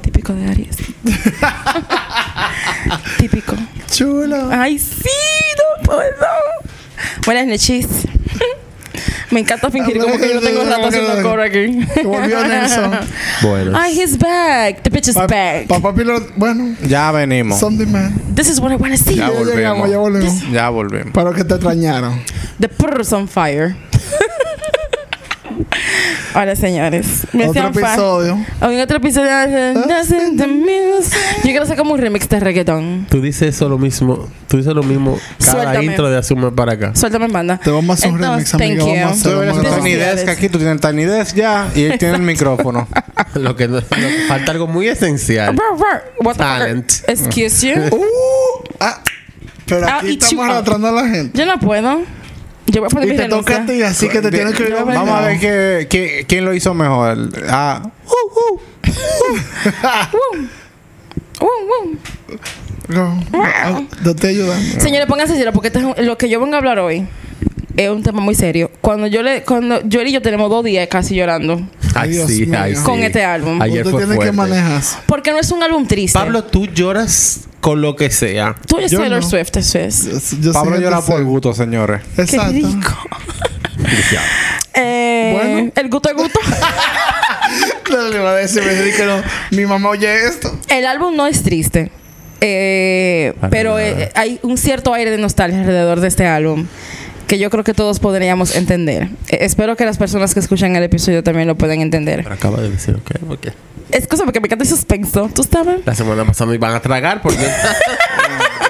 Típico de Aries. Típico. Chulo. Ay, sí, no puedo. Buenas noches. Me encanta fingir como que yo no tengo rato haciendo coro aquí. Volvió Nelson. Bueno. Ay, he's back. The bitch is Pa- back. Papá bueno, Ya venimos. Sunday Man. This is what I want to see. Ya Ya llegamos, volvemos. ya volvemos. Ya volvemos. Para que te extrañaron. The purse on fire. Hola, señores. Me Otro episodio. En otro episodio de Dancing the Muse. Yo quiero hacer como un remix de reggaetón. Tú dices eso lo mismo. Tú dices lo mismo cada Suéltame. intro de hace un mes para acá. Suéltame en banda. Te vamos a hacer un remix, Entonces, amiga. thank Vamos a you. Tú deberías vamos a hacer hacerlo. Tiny Felicidades. Desk aquí. Tú tienes Tiny Desk ya. Y él tiene el micrófono. lo, que, lo que falta algo muy esencial. What the Talent. Excuse you. Uh, ah, pero I'll aquí eat estamos up. arrastrando a la gente. Yo no puedo. Yo voy a poner Y mi te toca a renuncia. ti, así que te De- tienes que ir Vamos a ver qué- qué- quién lo hizo mejor. Ah, Uh, uh. No, no, no estoy ayudando. Señores, pónganse serio porque este es un- lo que yo vengo a hablar hoy es un tema muy serio. Cuando yo le, cuando yo y yo tenemos dos días casi llorando Ay, Dios sí, mío. ay, sí. con este álbum. Ayer Tú fue tienes que fuerte. manejar. Porque no es un álbum triste. Pablo, tú lloras con lo que sea. tú eres yo Taylor no. Swift, eso es. Yo- yo Pablo llora por seria. gusto, señores. Qué Exacto. rico. Eh, Bueno. El gusto es gusto. No le iba a decir, me dice que no. Mi mamá oye esto. El álbum no es triste. Eh, pero eh, hay un cierto aire de nostalgia alrededor de este álbum que yo creo que todos podríamos entender. Eh, espero que las personas que escuchan el episodio también lo puedan entender. Pero acaba de decir, ¿ok? Porque Escúchame que me encanta el suspenso. ¿Tú sabes? la semana pasada me iban a tragar porque...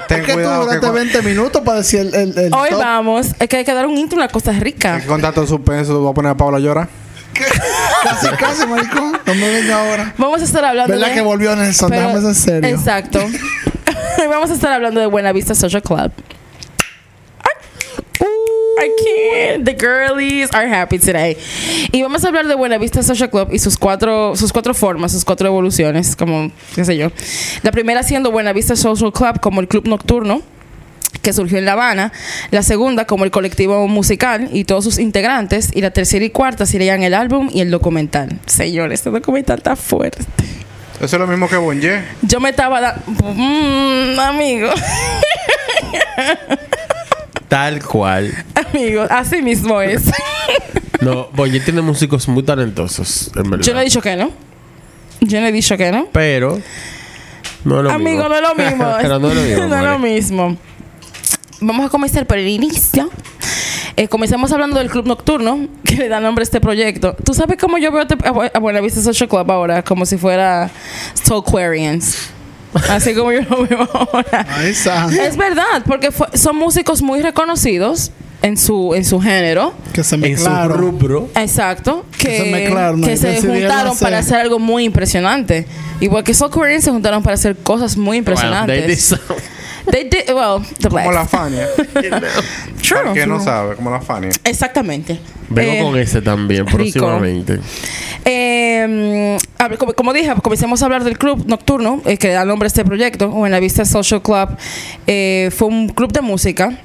Ten Es que tú duraste con- 20 minutos para decir el, el, el Hoy top. vamos. Es que hay que dar un intro, una cosa rica. contar todo suspenso. Voy a poner a Pablo a llorar. Casi, casi, maricón. No me venga ahora. Vamos a estar hablando ¿Verdad de... que volvió Nelson? pero- Déjame ser serio. Exacto. Vamos a estar hablando de Buena Vista Social Club. I can't. The girlies are happy today. Y vamos a hablar de Buena Vista Social Club y sus cuatro, sus cuatro formas, sus cuatro evoluciones, como, qué sé yo. La primera siendo Buena Vista Social Club como el club nocturno que surgió en La Habana, la segunda como el colectivo musical y todos sus integrantes, y la tercera y cuarta serían el álbum y el documental. Señores, este documental está fuerte. Eso es lo mismo que Bonje. Yo me estaba dando... Mm, amigo, Tal cual. amigo, así mismo es. No, Boyer tiene músicos muy talentosos, en verdad. Yo no he dicho que no. Yo no he dicho que no. Pero... No es lo Amigo, mismo. no es lo mismo. Pero no es lo mismo. no es lo mismo. Vamos a comenzar por el inicio. Eh, comencemos hablando del club nocturno que le da nombre a este proyecto. ¿Tú sabes cómo yo veo a, Bu- a Buenavista Social Club ahora? Como si fuera Soulquarians. Así como yo lo veo ahora. Es verdad, porque fue- son músicos muy reconocidos en su, en su género. Que se En su mezclaron. rubro. Exacto. Que, Que se mezclaron, que se juntaron hacer- para hacer algo muy impresionante. Igual que Soul Koreans se juntaron para hacer cosas muy impresionantes. They did, well, the Como blacks. la Fania. True. Que no sabe, como la Fania. Exactamente. Vengo Eh, con ese también rico. próximamente. eh, a ver, como, como dije, comencemos a hablar del club nocturno eh, que da nombre a este proyecto, o en la Vista Social Club. Eh, fue un club de música.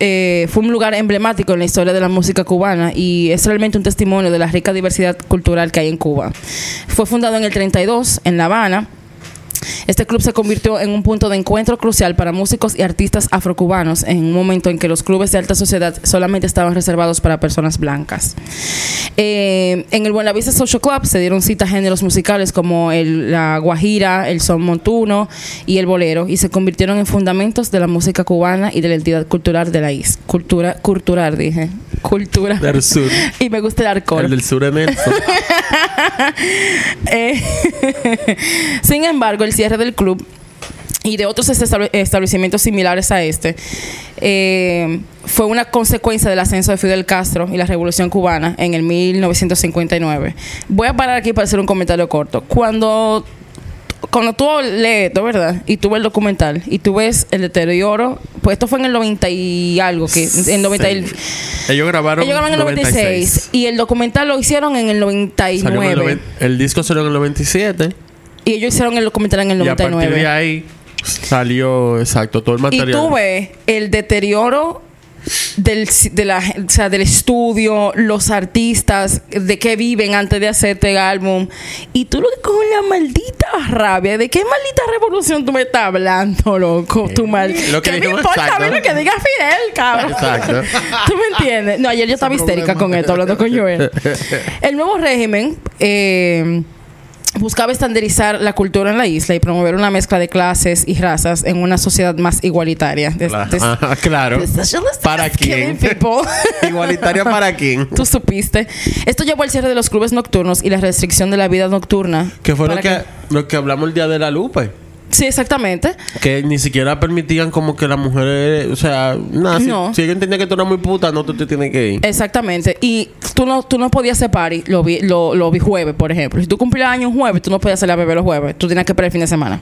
eh, fue un lugar emblemático en la historia de la música cubana y es realmente un testimonio de la rica diversidad cultural que hay en Cuba. Fue fundado en el 32 en La Habana Este club se convirtió en un punto de encuentro crucial para músicos y artistas afrocubanos en un momento en que los clubes de alta sociedad solamente estaban reservados para personas blancas. Eh, en el Buenavista Social Club se dieron cita a géneros musicales como el- la guajira, el son montuno y el bolero y se convirtieron en fundamentos de la música cubana y de la entidad cultural de la isla. Cultura, cultural, dije. Cultura. Del sur. Y me gusta el alcohol. El del sur de. Eh, Sin embargo, el cierre del club y de otros estable- establecimientos similares a este eh, fue una consecuencia del ascenso de Fidel Castro y la Revolución Cubana en el 1959. Voy a parar aquí para hacer un comentario corto. Cuando cuando tú lees esto, ¿verdad? Y tú ves el documental y tú ves el deterioro, pues esto fue en el 90 y algo, que en 90 y- Sí. Ellos grabaron ellos grabaron en el 96 y el documental lo hicieron en el Salió en el 99 noven- el disco salió en el 97 y ellos hicieron el documental en el y a partir de 99. ahí salió exacto todo el Y material. tú ves el deterioro del, de la, o sea, del estudio, los artistas, de qué viven antes de hacer este álbum. Y tú lo que con la maldita rabia, ¿de qué maldita revolución tú me estás hablando, loco? Tu mal. Lo que ¿Qué me importa a mí lo que diga Fidel, cabrón? Exacto. ¿Tú me entiendes? No, ayer yo estaba histérica con esto, hablando con Joel. El nuevo régimen eh, buscaba estandarizar la cultura en la isla y promover una mezcla de clases y razas en una sociedad más igualitaria. De- Claro. de- Ajá, claro. ¿Para quién? Igualitaria para quién. Tú supiste. Esto llevó al cierre de los clubes nocturnos y la restricción de la vida nocturna. Que fue lo Para que, lo que hablamos el día de la lupe. Sí, exactamente. Que ni siquiera permitían como que las mujeres, o sea, nada, si, No. si ella entendía que tú eras muy puta, no tú te tienes que ir. Exactamente. Y tú no, tú no podías hacer party lo vi, lo, lo vi jueves, por ejemplo. Si tú cumplías años un jueves, tú no podías salir a beber los jueves. Tú tenías que esperar el fin de semana.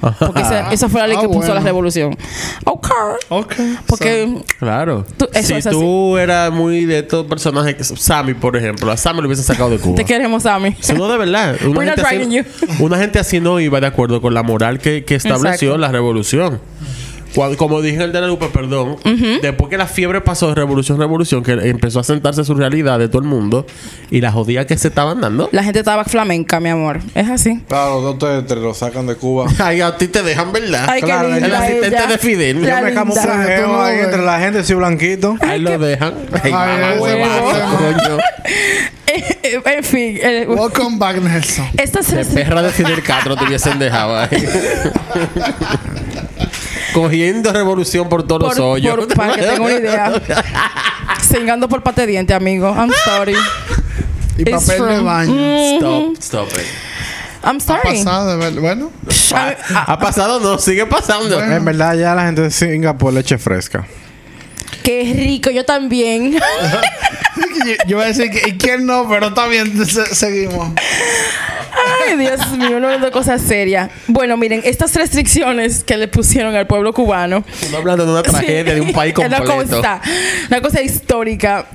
Porque esa, esa fue la ley Ah, que puso bueno. la revolución. Ok. Ok. Porque Claro. Tú- eso si es tú eras muy de estos personajes, que- Sammy, por ejemplo, a Sammy lo hubiesen sacado de Cuba. te queremos, Sammy. Eso no de verdad. Una We're gente, así, una gente así no iba de acuerdo con la moral que, que estableció Exacto. la revolución. Cuando- como dije en el de la lupa, perdón, después que la fiebre pasó de revolución, revolución, que empezó a sentarse su realidad de todo el mundo y las jodidas que se estaban dando. La gente estaba flamenca, mi amor. Es así. Claro, los dos te, te lo sacan de Cuba. Ay, a ti te dejan, ¿verdad? Ay, Claro, el asistente ella. de Fidel. Yo me camuflajeo no ahí ves. entre la gente, soy blanquito. Ahí lo dejan. Ay, Ay, mamá, ese huevazo, problema. coño. en fin. eh, Welcome back, Nelson. estas perra de Fidel Castro te hubiesen dejado ahí. Cogiendo revolución por todos los por, hoyos. por- para que tenga una idea. Singando por pate de diente, amigo. I'm sorry. Y It's papel de baño. Stop, stop it. I'm sorry. Pasado, de ver- Bueno. Ha pasado, no, sigue pasando. Bueno. En verdad, ya la gente de Singapur leche fresca. qué rico, yo también. yo, yo voy a decir que ¿y quién no, pero está bien, se- seguimos. Ay, Dios mío, no de cosas serias. Bueno, miren, estas restricciones que le pusieron al pueblo cubano. Estamos hablando de una tragedia de un país Es Una completo. cosa, una cosa histórica.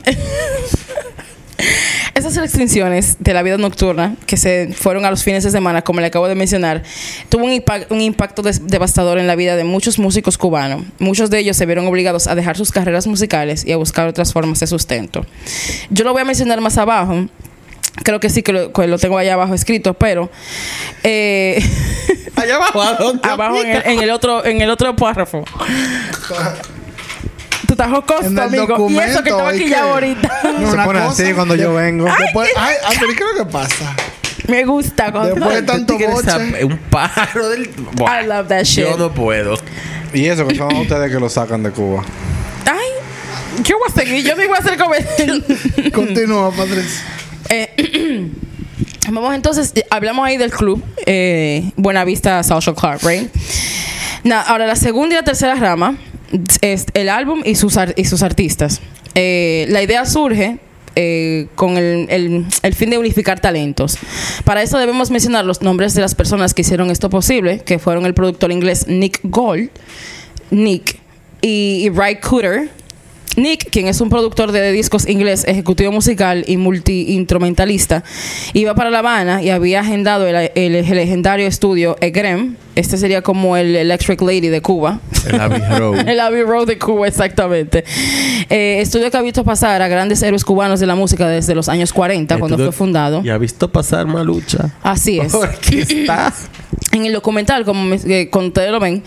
Esas restricciones de la vida nocturna que se fueron a los fines de semana, como le acabo de mencionar, tuvo un, impact- un impacto des- devastador en la vida de muchos músicos cubanos. Muchos de ellos se vieron obligados a dejar sus carreras musicales y a buscar otras formas de sustento. Yo lo voy a mencionar más abajo. Creo que sí que lo, que lo tengo allá abajo escrito, pero eh, Allá abajo, ¿a dónde? abajo en el, en el otro en el otro párrafo. Tú estás jocoso, En el amigo. Y eso que estaba ¿y aquí ya ahorita. No, Se pone cosa, así cuando yo vengo. Después, ay, ay, pero ¿y qué es lo que pasa? Me gusta cuando Después de tanto boche. Un pájaro del. I love that shit. Yo no puedo. Y eso que son ustedes que lo sacan de Cuba. Ay, yo voy a seguir. Yo digo a hacer comer. Continúa, Patricia. Eh, vamos entonces, hablamos ahí del club eh, Buenavista Social Club, right? Na- ahora, la segunda y la tercera rama es el álbum y sus, ar- y sus artistas. Eh, la idea surge eh, con el, el- el fin de unificar talentos. Para eso debemos mencionar los nombres de las personas que hicieron esto posible, que fueron el productor inglés Nick Gold, Nick y, y Ray Cooter. Nick, quien es un productor de discos inglés, ejecutivo musical y multi-instrumentalista, iba para La Habana y había agendado el, el- el legendario estudio EGREM. Este sería como el Electric Lady de Cuba. El Abbey Road. el Abbey Road de Cuba, exactamente. Eh, estudio que ha visto pasar a grandes héroes cubanos de la música desde los años 40, cuando fue fundado. Y ha visto pasar Malucha. Así es. Porque está. En el documental, como me- eh, cuando ustedes lo ven,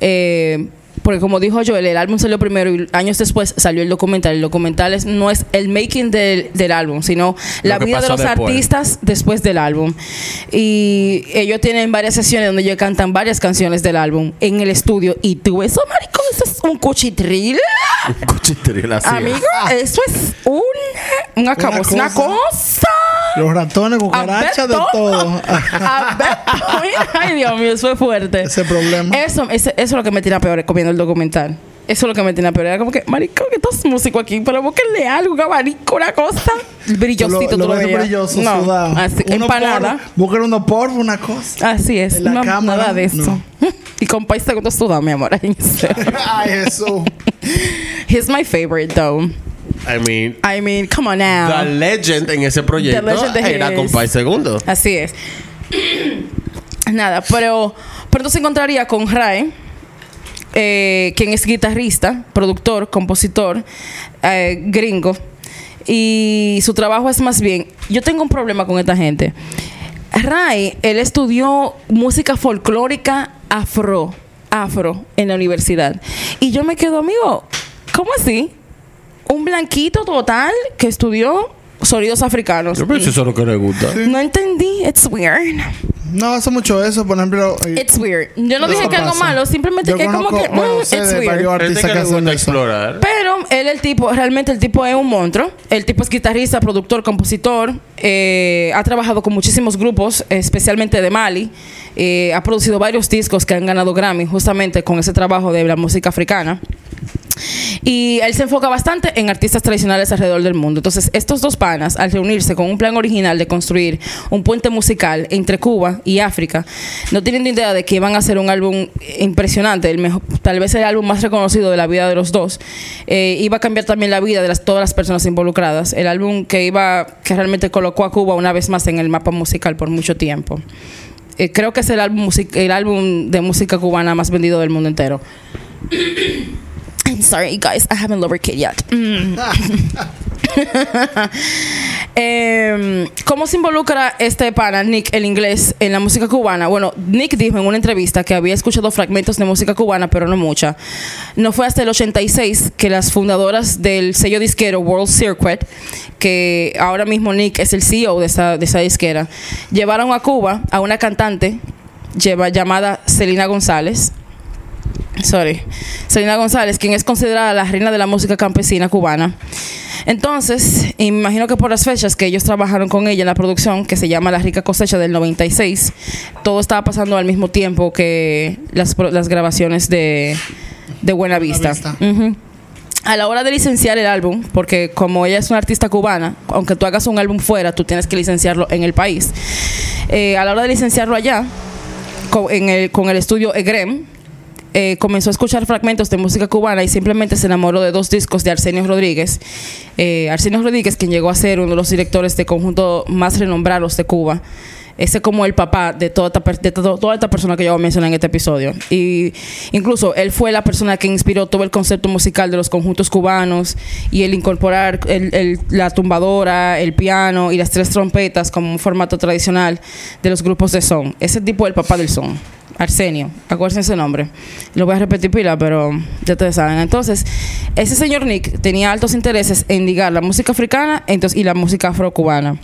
eh, porque como dijo Joel, el álbum salió primero y años después salió el documental. El documental es- no es el making del, del álbum, sino la vida de los después. artistas después del álbum. Y ellos tienen varias sesiones donde ellos cantan varias canciones del álbum en el estudio. Y tú, eso, maricón, eso es un cuchitril. Un cuchitril así. Amigo, eso es un, un una cosa. cosa. Los ratones, cucarachas, de todo. A ver, Ay, Dios mío, eso es fuerte. Ese problema. Eso, ese- eso es lo que me tira peor comiendo el documental. Eso es lo que me tenía pero era como que, marico, que estás músico aquí, pero búsquenle algo, un abanico, una cosa. Brillosito, lo, lo veías. brilloso, No, sudado. así, Uno empanada. Busquen uno polvo, una cosa. Así es, En la no, cámara, nada de eso. no. y con país segundo sudado, mi amor. Ay, Jesús. He's my favorite, though. I mean, I mean, come on now. the legend en ese proyecto era con Pai Segundo. Así es. Nada, pero pronto se encontraría con Ray, eh, quien es guitarrista, productor, compositor, eh, gringo. Y su trabajo es más bien. Yo tengo un problema con esta gente. Ray, él estudió música folclórica afro, afro en la universidad. Y yo me quedo, amigo, ¿cómo así? Un blanquito total que estudió sonidos africanos. Yo pienso eso es lo que le gusta. No entendí. It's weird. No hace mucho eso, por ejemplo. eh, It's weird. Yo no dije que algo malo, simplemente Yo que como que bueno, it's de weird. varios Gente artistas que que le hacen gusta eso. explorar. Pero él, el tipo, realmente el tipo es un monstruo. El tipo es guitarrista, productor, compositor. eh, ha trabajado con muchísimos grupos, especialmente de Mali. Eh, ha producido varios discos que han ganado Grammy justamente con ese trabajo de la música africana. Y él se enfoca bastante en artistas tradicionales alrededor del mundo. Entonces, estos dos panas, al reunirse con un plan original de construir un puente musical entre Cuba y África, no tienen ni idea de que iban a hacer un álbum impresionante, el mejor, tal vez el álbum más reconocido de la vida de los dos. Eh, iba a cambiar también la vida de las, todas las personas involucradas. El álbum que iba, que realmente colocó a Cuba una vez más en el mapa musical por mucho tiempo. Eh, creo que es el álbum, music- el álbum de música cubana más vendido del mundo entero. I'm sorry, guys. I haven't lubricated yet. Mm. Em, ¿Cómo se involucra este pana, Nick, el inglés, en la música cubana? Bueno, Nick dijo en una entrevista que había escuchado fragmentos de música cubana, pero no mucha. No fue hasta el 86 que las fundadoras del sello disquero World Circuit, que ahora mismo Nick es el CEO de esa, de esa disquera, llevaron a Cuba a una cantante lleva, llamada Celina González, sorry, Selena González, quien es considerada la reina de la música campesina cubana. Entonces, imagino que por las fechas que ellos trabajaron con ella en la producción, que se llama La Rica Cosecha del 96, todo estaba pasando al mismo tiempo que las, las grabaciones de, de Buena Vista. A la hora de licenciar el álbum, porque como ella es una artista cubana, aunque tú hagas un álbum fuera, tú tienes que licenciarlo en el país. Eh, a la hora de licenciarlo allá, con, en el, con el estudio EGREM, eh, comenzó a escuchar fragmentos de música cubana y simplemente se enamoró de dos discos de Arsenio Rodríguez. Eh, Arsenio Rodríguez, quien llegó a ser uno de los directores de conjunto más renombrados de Cuba. Ese como el papá de toda esta, de to- toda esta persona que yo mencionar en este episodio. Y incluso él fue la persona que inspiró todo el concepto musical de los conjuntos cubanos y el incorporar el- el- la tumbadora, el piano y las tres trompetas como un formato tradicional de los grupos de son. Ese tipo es el papá del son. Arsenio, acuérdense ese nombre. Lo voy a repetir pila, pero ya ustedes saben. Entonces, ese señor Nick tenía altos intereses en ligar la música africana entonces, y la música afrocubana.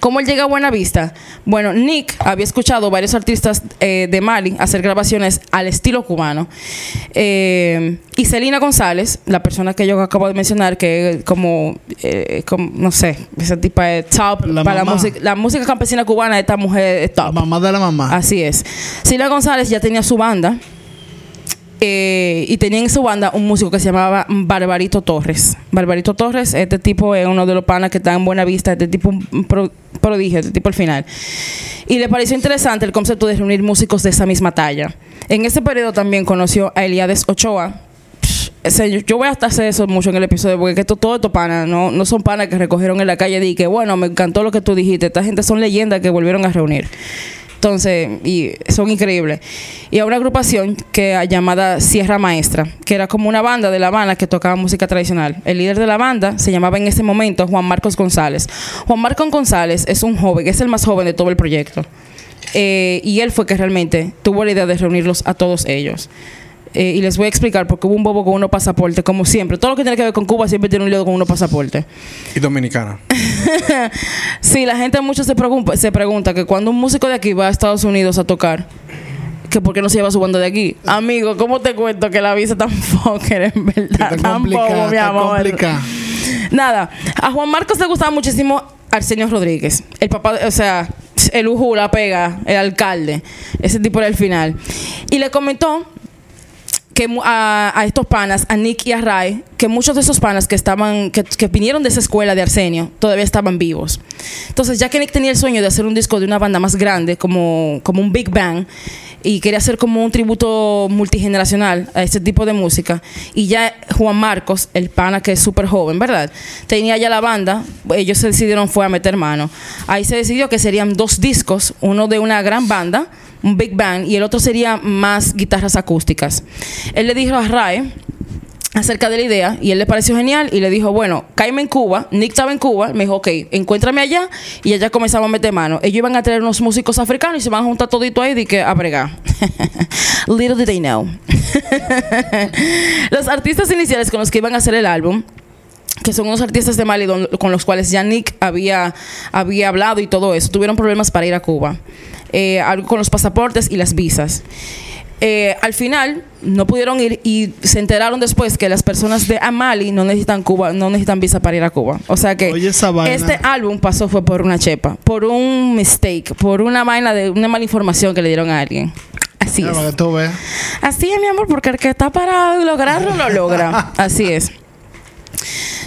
¿Cómo él llega a Buena Vista? Bueno, Nick había escuchado varios artistas eh, de Mali hacer grabaciones al estilo cubano. Eh, y Celina González, la persona que yo acabo de mencionar, que como, eh, como, no sé, esa tipa es top La para la música, la música campesina cubana, esta mujer es La top. mamá de la mamá. Así es. Sila González ya tenía su banda. Eh, y tenía en su banda un músico que se llamaba Barbarito Torres. Barbarito Torres, este tipo es uno de los panas que está en buena vista, este tipo pro- prodigio, este tipo al final. Y le pareció interesante el concepto de reunir músicos de esa misma talla. En ese periodo también conoció a Eliades Ochoa. Yo- voy a hacer eso mucho en el episodio porque que esto- todo estos panas no, no son panas que recogieron en la calle y que bueno, me encantó lo que tú dijiste. Esta gente son leyendas que volvieron a reunir. Entonces, y son increíbles. Y a una agrupación que llamada Sierra Maestra, que era como una banda de La Habana que tocaba música tradicional. El líder de la banda se llamaba en ese momento Juan Marcos González. Juan Marcos González es un joven, es el más joven de todo el proyecto. Eh, y él fue que realmente tuvo la idea de reunirlos a todos ellos. Eh, y les voy a explicar porque hubo un bobo con unos pasaportes, como siempre. Todo lo que tiene que ver con Cuba siempre tiene un lío con unos pasaportes. Y dominicana. Sí, la gente mucho se pregunta, se pregunta que cuando un músico de aquí va a Estados Unidos a tocar, que por qué no se lleva su banda de aquí. Amigo, ¿cómo te cuento que la visa tan fucker en verdad? Tampoco, mi amor. complicada. Nada, a Juan Marcos le gustaba muchísimo Arsenio Rodríguez, el papá, o sea, el ujú, la pega, el alcalde, ese tipo era el final. Y le comentó que a, estos panas, a Nick y a Ray, que muchos de esos panas que estaban, que, que vinieron de esa escuela de Arsenio, todavía estaban vivos. Entonces, ya que Nick tenía el sueño de hacer un disco de una banda más grande, como, como un Big Bang, y quería hacer como un tributo multigeneracional a ese tipo de música, y ya Juan Marcos, el pana que es súper joven, ¿verdad? Tenía ya la banda, ellos se decidieron fue a meter mano. Ahí se decidió que serían dos discos, uno de una gran banda, un big band, y el otro sería más guitarras acústicas. Él le dijo a Ray acerca de la idea y él le pareció genial y le dijo, bueno, cáeme en Cuba, Nick estaba en Cuba, me dijo, ok, encuéntrame allá y allá comenzamos a meter mano. Ellos iban a traer unos músicos africanos y se van a juntar todito ahí y que a bregar. Little did they know. los artistas iniciales con los que iban a hacer el álbum que son unos artistas de Mali con los cuales ya Nick había, había hablado y todo eso, tuvieron problemas para ir a Cuba. Eh, con los pasaportes y las visas. Eh, al final no pudieron ir y se enteraron después que las personas de Mali no necesitan Cuba, no necesitan visa para ir a Cuba. O sea que Oye, este álbum pasó fue por una chepa, por un mistake, por una vaina de una mala información que le dieron a alguien. Así es. Así es, mi amor, porque el que está para lograrlo lo logra. Así es.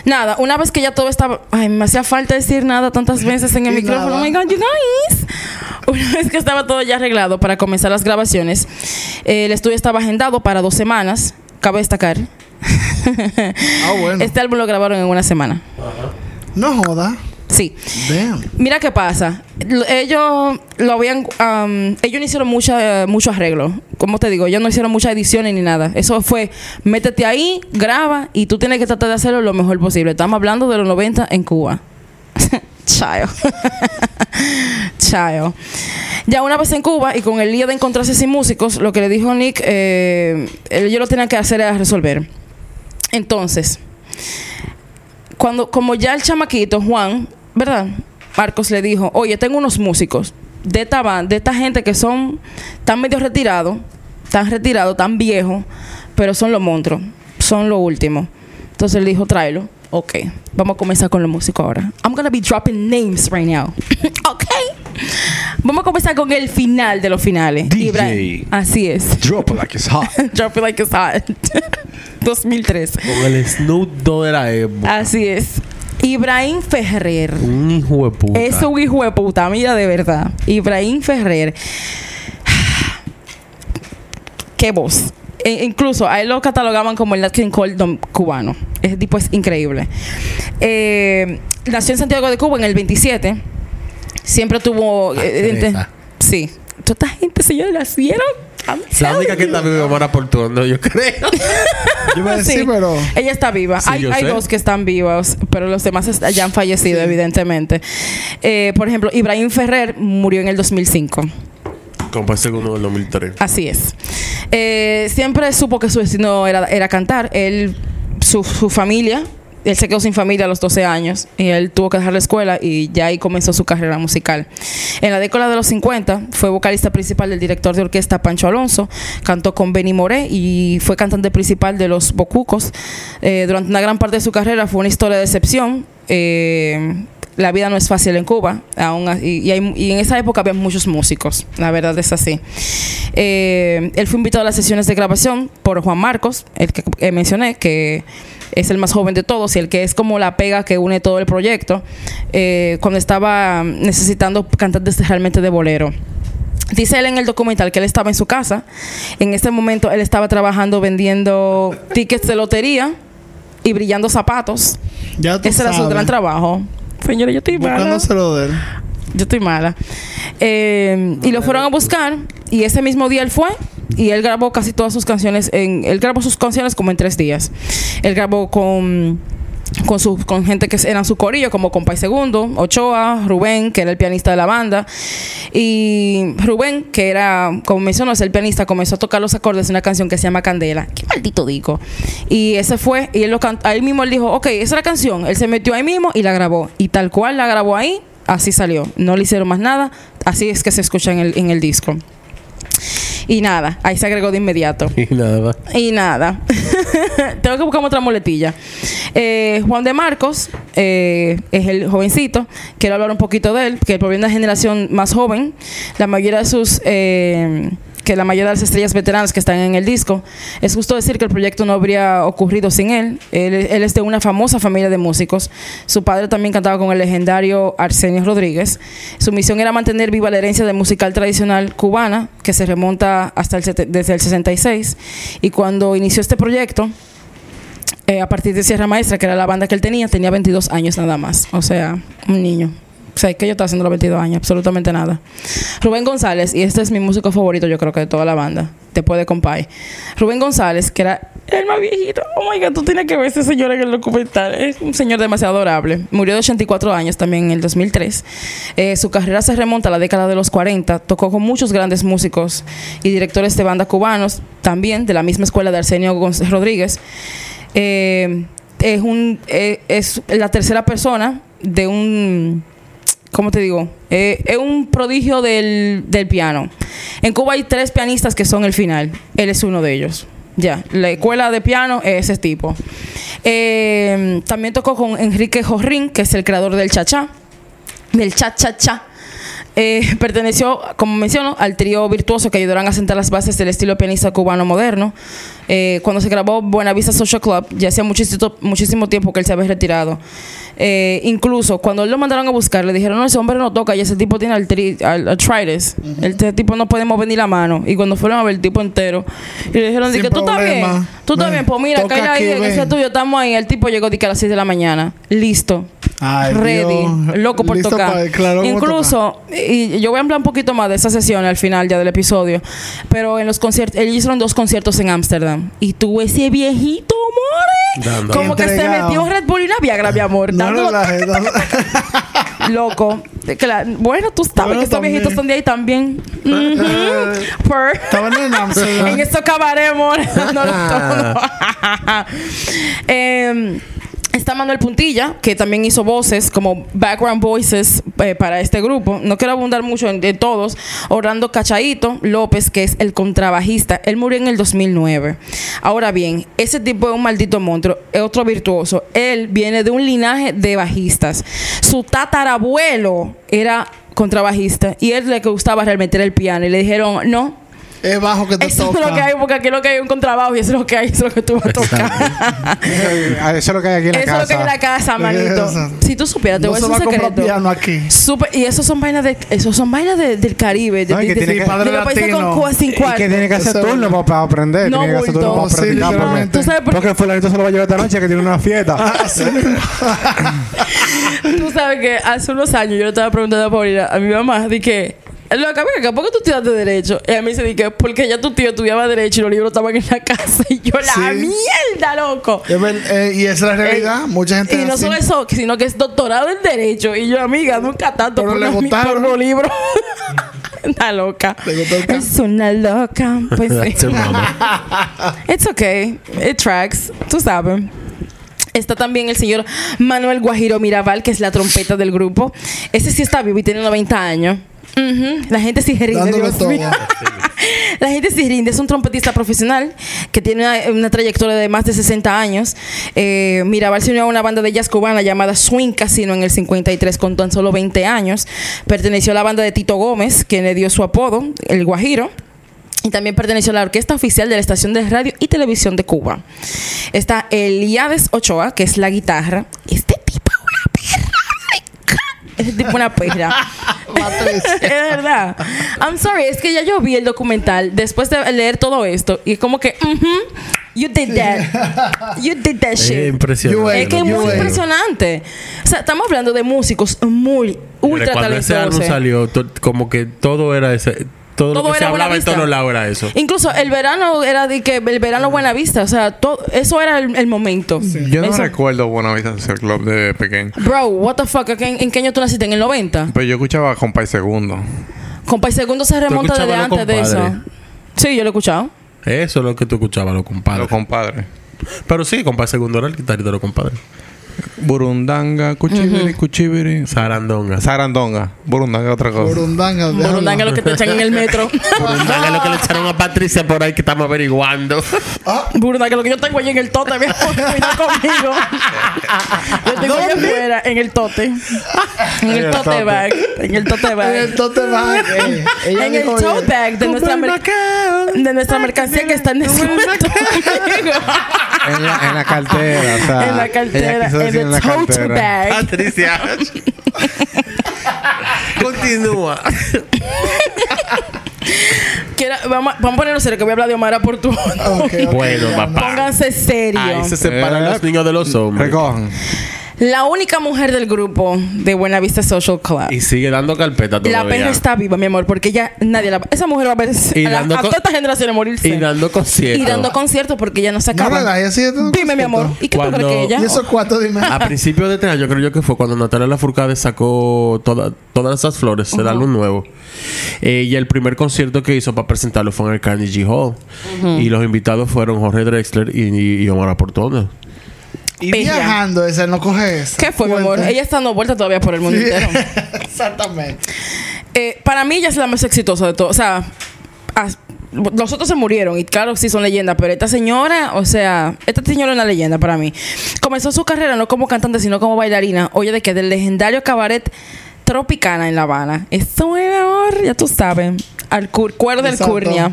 Nada, una vez que ya todo estaba. Ay, me hacía falta decir nada tantas veces en el Y micrófono. nada. Oh my God, you guys. Una vez que estaba todo ya arreglado para comenzar las grabaciones, eh, el estudio estaba agendado para dos semanas. Cabe destacar. Ah, bueno. Este álbum lo grabaron en una semana. No joda. Sí. Damn. Mira qué pasa. Ellos lo habían, am, ellos no hicieron mucha, mucho arreglo. Como te digo, ellos no hicieron muchas ediciones ni nada. Eso fue, métete ahí, graba y tú tienes que tratar de hacerlo lo mejor posible. Estamos hablando de los 90 en Cuba. Chayo. Chayo. Ya una vez en Cuba y con el lío de encontrarse sin músicos, lo que le dijo Nick, eh, ellos lo tenían que hacer era resolver. Entonces, cuando como ya el chamaquito Juan, ¿verdad? Marcos le dijo, "Oye, tengo unos músicos de esta ban- de esta gente que son tan medio retirados, tan retirados, tan viejos, pero son los monstruos, son lo último." Entonces él dijo, "Tráelo." Ok, vamos a comenzar con los músicos ahora. I'm gonna be dropping names right now. ok. Vamos a comenzar con el final de los finales. DJ. Ibrahim. Así es. Drop it like it's hot. Drop it like it's hot. 2003. Con el Snoop Dogg de la época. Así es. Ibrahim Ferrer. Un hijo de puta. Es un hijo de puta, mira de verdad. Ibrahim Ferrer. Qué voz. E- incluso a él lo catalogaban como el Nat King Cole cubano. Ese tipo es increíble. Eh, nació en Santiago de Cuba en el 27. Siempre tuvo. Ah, eh, ente- Teresa. sí. Toda esta gente, señores, nacieron. I'm La única que está viva es Mara Portuondo, yo creo. Yo iba a decir, Sí. pero. Ella está viva. Sí, hay dos que están vivos, pero los demás ya han fallecido, evidentemente. Eh, por ejemplo, Ibrahim Ferrer murió en el 2005. Como el segundo del 2003. Así es. Eh, siempre supo que su destino era, era cantar. Él, su, su familia, él se quedó sin familia a los 12 años y él tuvo que dejar la escuela y ya ahí comenzó su carrera musical. En la década de los 50 fue vocalista principal del director de orquesta Pancho Alonso, cantó con Benny Moré y fue cantante principal de Los Bocucos. Eh, durante una gran parte de su carrera fue una historia de decepción. Eh, la vida no es fácil en Cuba, aún así- y, hay- y en esa época había muchos músicos, la verdad es así. Eh, él fue invitado a las sesiones de grabación por Juan Marcos, el que mencioné, que es el más joven de todos y el que es como la pega que une todo el proyecto, eh, cuando estaba necesitando cantantes realmente de bolero. Dice él en el documental que él estaba en su casa. En este momento él estaba trabajando vendiendo tickets de lotería y brillando zapatos. Ya tú Ese era su sabes. gran trabajo. Señora, yo estoy mala. Buscándoselo de él. Yo estoy mala. Eh, y lo fueron a buscar y ese mismo día él fue y él grabó casi todas sus canciones. En, él grabó sus canciones como en tres días. Él grabó con con, con gente que eran su corillo, como Compay Segundo, Ochoa, Rubén, que era el pianista de la banda. Y Rubén, que era, como mencionó, es el pianista, comenzó a tocar los acordes de una canción que se llama Candela. Qué maldito digo. Y ese fue, y él lo ahí mismo él dijo, ok, esa es la canción. Él se metió ahí mismo y la grabó. Y tal cual la grabó ahí, así salió. No le hicieron más nada. Así es que se escucha en el, en el disco. Y nada, ahí se agregó de inmediato. Y nada. Y nada. Tengo que buscar otra muletilla. Eh, Juan de Marcos eh, es el jovencito. Quiero hablar un poquito de él, que proviene de una generación más joven. La mayoría de sus. eh, que la mayoría de las estrellas veteranas que están en el disco. Es justo decir que el proyecto no habría ocurrido sin él. Él, él es de una famosa familia de músicos. Su padre también cantaba con el legendario Arsenio Rodríguez. Su misión era mantener viva la herencia de musical tradicional cubana, que se remonta hasta el, desde el 66. Y cuando inició este proyecto, eh, a partir de Sierra Maestra, que era la banda que él tenía, tenía 22 años nada más. O sea, un niño. O sea, que yo estaba haciendo los 22 años, absolutamente nada. Rubén González, y este es mi músico favorito, yo creo que de toda la banda, después de Compay. Rubén González, que era el más viejito. Oh my God, tú tienes que ver a ese señor en el documental. Es un señor demasiado adorable. Murió de 84 años también en el 2003. Eh, su carrera se remonta a la década de los 40. Tocó con muchos grandes músicos y directores de banda cubanos, también de la misma escuela de Arsenio Gonz- Rodríguez. Eh, es, un, eh, es la tercera persona de un ¿cómo te digo? Eh, es un prodigio del, del piano. En Cuba hay tres pianistas que son el final. Él es uno de ellos. Ya, la escuela de piano es ese tipo. Eh, también tocó con Enrique Jorrín, que es el creador del cha-cha, del cha-cha-cha. Eh, perteneció, como menciono, al trío virtuoso que ayudaron a sentar las bases del estilo pianista cubano moderno. Eh, cuando se grabó Buenavista Social Club, ya hacía muchísimo, muchísimo tiempo que él se había retirado. Eh, incluso cuando lo mandaron a buscar, le dijeron, no, ese hombre no toca y ese tipo tiene artri- al- arthritis. Ese tipo no puede mover ni la mano. Y cuando fueron a ver el tipo entero, y le dijeron, Sin que tú estás bien, tú estás bien, pues mira, cae ahí, que sea tuyo, estamos ahí. El tipo llegó a las 6 de la mañana. Listo. Ay, ready, Dios. loco por Listo tocar. claro, Incluso, y yo voy a hablar un poquito más de esa sesión al final ya del episodio, pero en los conciertos, ellos hicieron dos conciertos en Ámsterdam y tuvo ese viejito, more, Dando. como que se metió Red Bull y una Viagra, mi amor, No no- loco. Claro, bueno, tú sabes Bueno, que estos viejitos son de ahí también. Estaban en Amsterdam. en amor. dándolo todo. Em, Está Manuel Puntilla, que también hizo voces como background voices eh, para este grupo. No quiero abundar mucho en, todos. Orlando Cachaito López, que es el contrabajista. Él murió en el 2009. Ahora bien, ese tipo es un maldito monstruo. Es otro virtuoso. Él viene de un linaje de bajistas. Su tatarabuelo era contrabajista y él le gustaba realmente el piano. Y le dijeron, no, Es bajo que te eso toca. es lo que hay, porque aquí lo que hay es un contrabajo y eso es lo que hay, eso es lo que tú vas a tocar. Ah, Eso es lo que hay aquí en la Eso es lo que hay en casa. la casa, Lo que hay en manito. la casa. Si tú supieras, te No voy a decir un secreto. piano aquí. Súper- y esos son vainas de, esos son vainas de- del Caribe, de, No, que de- tiene de- que- Padre los países latino. con sin Y cuarto. que tiene que hacer Eso- turno para, para aprender. No, tiene que hacer turno para Sí, practicar. literalmente. ¿Tú sabes por Porque fulanito se lo va a llevar esta noche que tiene una fiesta. Tú sabes que hace unos años yo le estaba preguntando a Paulina, a mi mamá, de que, loca, ven acá, ¿por qué tú estudiaste Derecho? Y a mí se dice, porque ya tu tío estudiaba Derecho y los libros estaban en la casa. Y yo, la Sí. mierda, loco. Ver- eh, y esa es la realidad. Eh, Mucha gente Y no así. solo eso, sino que es doctorado en Derecho. Y yo, amiga, nunca tanto Pero por, le una- gustaron. por los libros. Una loca. Es una loca. Pues sí. It's okay. It tracks. Tú sabes. Está también el señor Manuel Guajiro Mirabal, que es la trompeta del grupo. Ese sí está vivo y tiene 90 años. La gente sí rinde, Dios mío. La gente sí rinde. Es un trompetista profesional que tiene una, una trayectoria de más de 60 años. Eh, Mirabal se unió a una banda de jazz cubana llamada Swing Casino en el 53 con tan solo 20 años. Perteneció a la banda de Tito Gómez, quien le dio su apodo, el Guajiro. Y también perteneció a la orquesta oficial de la estación de radio y televisión de Cuba. Está Eliades Ochoa, que es la guitarra. Este tipo es una perra. Ese tipo es una perra. es verdad. I'm sorry, es que ya yo vi el documental después de leer todo esto y como que, ujú, you did that. You did that Es shit. impresionante. Es que es muy impresionante. O sea, estamos hablando de músicos muy ultra Cuando ese álbum talentosos. salió, como que todo era ese. Todo, Todo lo que se era hablaba en todos lados era eso. Incluso el verano era de que el verano buena vista, o sea, todo, eso era el, el momento. Yo no Eso- recuerdo Buenavista Social Club de pequeño. Bro, what the fuck, ¿en, en qué año tú naciste? ¿En el 90? Pero yo escuchaba Compay Segundo. Compa, y segundo se remonta desde antes de eso. Sí, yo lo he escuchado. Eso es lo que tú escuchabas, los compadres. Los compadres. Pero sí, compadre segundo era el guitarrista de los compadres. Burundanga, cuchibiri, cuchibiri. Sarandonga. Sarandonga. Burundanga, otra cosa. Burundanga. Burundanga es lo que te echan en el metro. Burundanga es lo que le echaron a Patricia por ahí que estamos averiguando. Burundanga es lo que yo tengo ahí en el tote. mi amor, Cuidado conmigo. Yo tengo allá afuera, en el tote. En el tote bag. En el tote En el bag. tote bag. ella En el tote bag de nuestra, mer- de nuestra mercancía que está en conmigo. En la, en la cartera, o sea. En la cartera. Decir el tote bag. Patricia. Continúa. Quiera- vamos, a- vamos a ponernos serio que voy a hablar de Omar por tu. Bueno, papá. Pónganse serio. Ahí se separan Eh. los niños de los hombres. Recojan. La única mujer del grupo de Buenavista Social Club. Y sigue dando carpeta todavía. La perra está viva, mi amor, porque ella, nadie la Esa mujer va a ver Y a, la- dando a con- todas estas generaciones morirse. Y dando conciertos. Y dando conciertos porque ella no se No, acaba. verdad, ella sigue dando Dime, mi amor. ¿Y qué tú Cuando- crees que ella? ¿Y esos cuatro, dime? A principios de este año, creo yo que fue cuando Natalia Lafourcade sacó toda- todas esas flores, el álbum nuevo. Eh, y el primer concierto que hizo para presentarlo fue en el Carnegie Hall. Y los invitados fueron Jorge Drexler y, Omar Aportones. Y viajando, esa no coge eso. ¿Qué fue, mi amor? Ella está dando vueltas todavía por el mundo Sí. entero. Exactamente. Eh, para mí ella es la más exitosa de todo. O sea, los otros se murieron y claro, sí son leyendas, pero esta señora, o sea, esta señora es una leyenda para mí. Comenzó su carrera no como cantante, sino como bailarina. Oye, de que del legendario cabaret Tropicana en La Habana. Esto es, amor, ya tú sabes, al cur- cuero del. Curnia.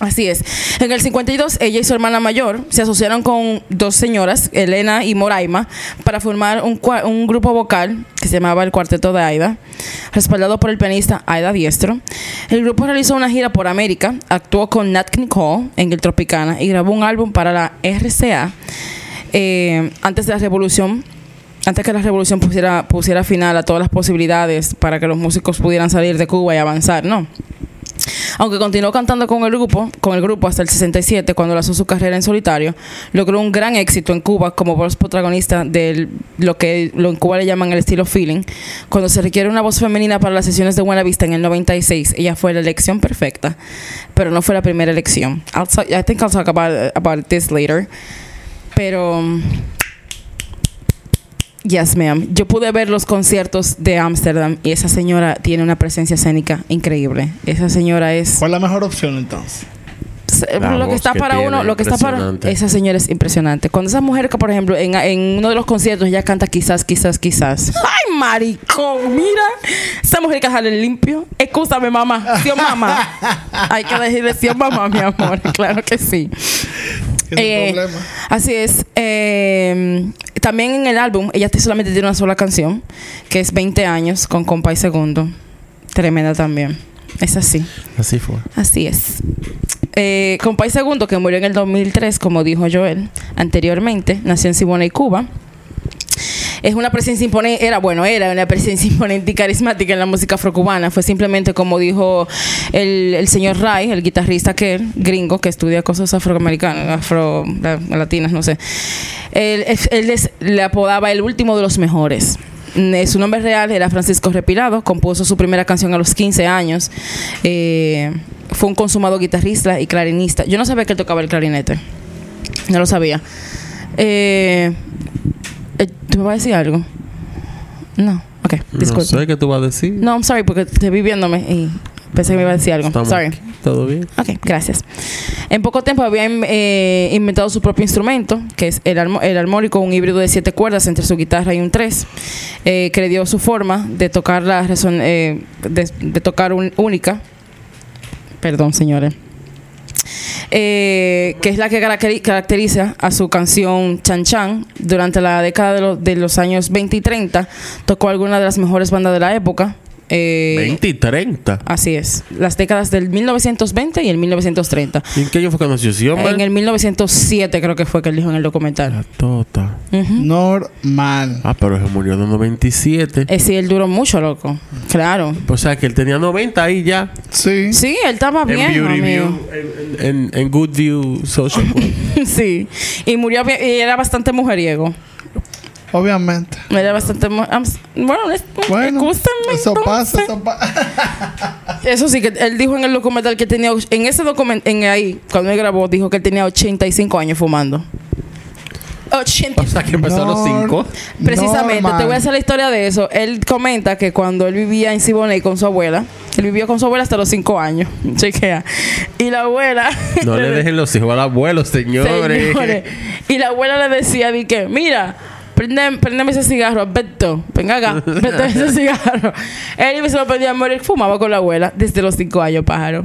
Así es. En el 52, ella y su hermana mayor se asociaron con dos señoras, Elena y Moraima, para formar un, un grupo vocal que se llamaba el Cuarteto de Aida, respaldado por el pianista Aida Diestro. El grupo realizó una gira por América, actuó con Nat King Cole en el Tropicana y grabó un álbum para la RCA eh, antes de la revolución. Antes que la revolución pusiera, pusiera final a todas las posibilidades para que los músicos pudieran salir de Cuba y avanzar, ¿no? Aunque continuó cantando con el grupo, con el grupo hasta el 67, cuando lanzó su carrera en solitario, logró un gran éxito en Cuba como voz protagonista de lo que lo en Cuba le llaman el estilo feeling. Cuando se requiere una voz femenina para las sesiones de Buena Vista en el 96, ella fue la elección perfecta, pero no fue la primera elección. I think I'll talk about, about this later. Pero Yes, ma'am. Yo pude ver los conciertos de Ámsterdam y esa señora tiene una presencia escénica increíble. Esa señora es ¿Cuál es la mejor opción entonces? La lo que está que para tiene, uno, lo que está para impresionante. esa señora es impresionante. Cuando esa mujer que por ejemplo en, en uno de los conciertos ella canta quizás, quizás, quizás. Ay, maricón, mira. Esa mujer que dejarle limpio. Excúsame, mamá. Sí, o mamá. Hay que decirle sí, o mamá, mi amor. Claro que sí. Es Eh, problema. Así es. Eh, también en el álbum, ella solamente tiene una sola canción, que es 20 años, con Compa y Segundo. Tremenda también. Es así. Así fue. Así es. Eh, Compa y Segundo, que murió en el 2003, como dijo Joel anteriormente, nació en Siboney, Cuba. Es una presencia imponente, era bueno, era una presencia imponente y carismática en la música afrocubana. Fue simplemente como dijo el, señor Ray, el guitarrista que gringo, que estudia cosas afroamericanas, afro la- latinas, no sé. Él, le apodaba el último de los mejores. Eh, Su nombre real era Francisco Repilado, compuso su primera canción a los 15 años. Eh, fue un consumado guitarrista y clarinista. Yo no sabía que él tocaba el clarinete. No lo sabía. Eh, eh, ¿Tú me vas a decir algo? No. Ok, disculpe. No sé qué tú vas a decir. No, I'm sorry, porque te vi viéndome y pensé que me iba a decir algo. Estamos sorry. aquí. ¿Todo bien? Ok, gracias. En poco tiempo había in- eh, inventado su propio instrumento, que es el, el armónico, un híbrido de siete cuerdas entre su guitarra y un tres, eh, que le dio su forma de tocar la reson- eh, de, de tocar un- única. Perdón, señores. Eh, que es la que caracteri- caracteriza a su canción Chan Chan. Durante la década de, de los años 20 y 30, tocó algunas de las mejores bandas de la época. Eh, 20 y 30. Así es. Las décadas del 1920 y el 1930. ¿Y en qué año fue que nació ese hombre? En el 1907 creo que fue que él dijo en el documental. La tota. Ujú. Normal. Ah, pero se murió en el 97. Eh, sí, él duró mucho, loco. Claro. O sea, que él tenía 90 ahí ya. Sí. Sí, él estaba bien, en Beauty amigo. View. En, en, en Good View Social Club. sí. Y murió bien, y era bastante mujeriego. Obviamente. Era bastante... mu- am- bueno, es, Bueno, eso pasa, eso pasa. Eso sí, que él dijo en el documental que tenía... En ese documental, en ahí, cuando él grabó, dijo que él tenía 85 años fumando. 80. O sea, que empezó a los Nor- cinco. Precisamente, normal. te voy a hacer la historia de eso. Él comenta que cuando él vivía en Siboney con su abuela, él vivió con su abuela hasta los cinco años. Chequea. Y la abuela. No le dejen los hijos al abuelo, señores. Señores. Y la abuela le decía, di que, mira, prende- préndeme ese cigarro, Beto, venga acá, vete ese cigarro. Él se lo pedía a morir, fumaba con la abuela desde los cinco años, pájaro.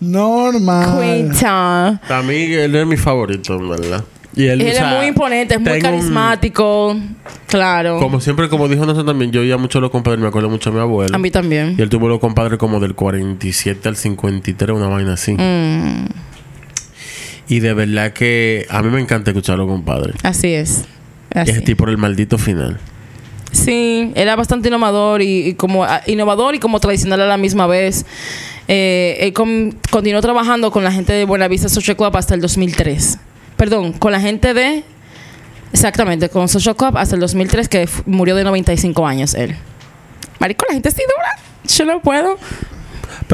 Normal. Cuenta. A mí él es mi favorito, en verdad. Y él, Él o sea, es muy imponente, es muy un- carismático. Claro. como siempre, como dijo nosotros también, yo oía mucho a los compadres, me acuerdo mucho de mi abuelo. A mí también. Y él tuvo los compadres como del 47 al 53, una vaina así. Mm, Y de verdad que a mí me encanta escuchar a los compadres. así es. Así. Es tipo por el maldito final. Sí, era bastante innovador y, y como ah, innovador y como tradicional a la misma vez. Eh, él com- continuó trabajando con la gente de Buenavista Social Club hasta el 2003. Perdón, con la gente de exactamente con Social Club hasta el 2003 que murió de 95 años él. Marico, la gente sí dura. Yo no puedo.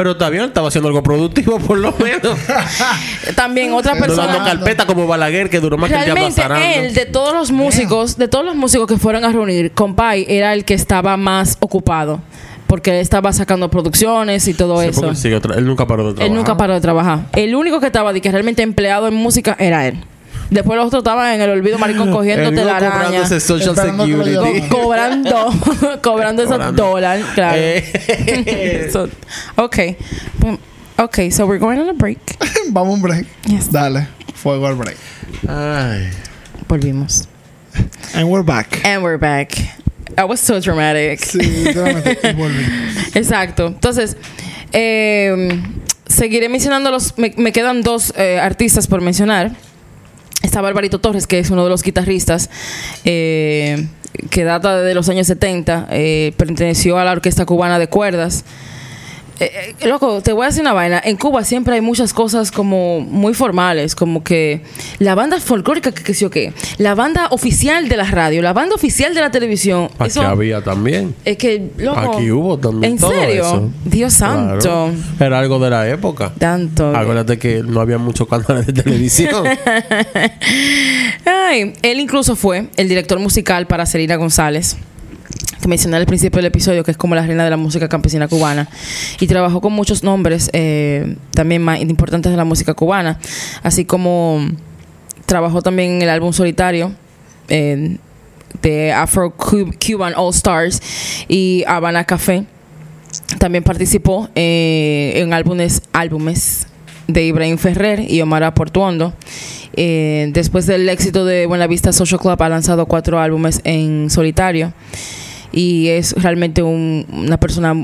Pero también estaba haciendo algo productivo, por lo menos. También otra no dando persona. carpeta como Balaguer, que duró más que el diablo Realmente él, de todos los músicos, de todos los músicos que fueron a reunir, Compay era el que estaba más ocupado. Porque él estaba sacando producciones y todo Sí, eso. sigue él nunca paró de trabajar. Él nunca paró de trabajar. El único que estaba de que realmente empleado en música era él. Después los otros estaban en el olvido, maricón, cogiendo telaraña. cobrando ese social security. Co- cobrando, cobrando esos dólares, claro. Eh. So, okay. Okay, so we're going on a break. Vamos a un break. Yes. Dale. Fuego al break. Ay. Volvimos. And we're back. And we're back. That was so dramatic. Sí. Exacto. Entonces, eh, seguiré mencionando los. Me, me quedan dos eh, artistas por mencionar. Está Barbarito Torres, que es uno de los guitarristas eh, que data de los años 70. eh, perteneció a la Orquesta Cubana de Cuerdas. Eh, eh, loco, te voy a decir una vaina. En Cuba siempre hay muchas cosas como muy formales, como que la banda folclórica que, que qué, la banda oficial de la radio, la banda oficial de la televisión. Aquí eso- había también. es que, loco. Aquí hubo también ¿En todo serio? eso. Dios santo. Era algo de la época. Tanto. Acuérdate que no había muchos canales de televisión. Ay, él incluso fue el director musical para Selena González, que mencioné al principio del episodio, que es como la reina de la música campesina cubana. Y trabajó con muchos nombres eh, también más importantes de la música cubana, así como trabajó también en el álbum solitario. eh, de Afro Cu- Cuban All Stars y Habana Café. También participó eh, en álbumes, álbumes de Ibrahim Ferrer y Omar Portuondo. Eh, después del éxito de Buenavista Social Club ha lanzado cuatro álbumes en solitario y es realmente un- una persona,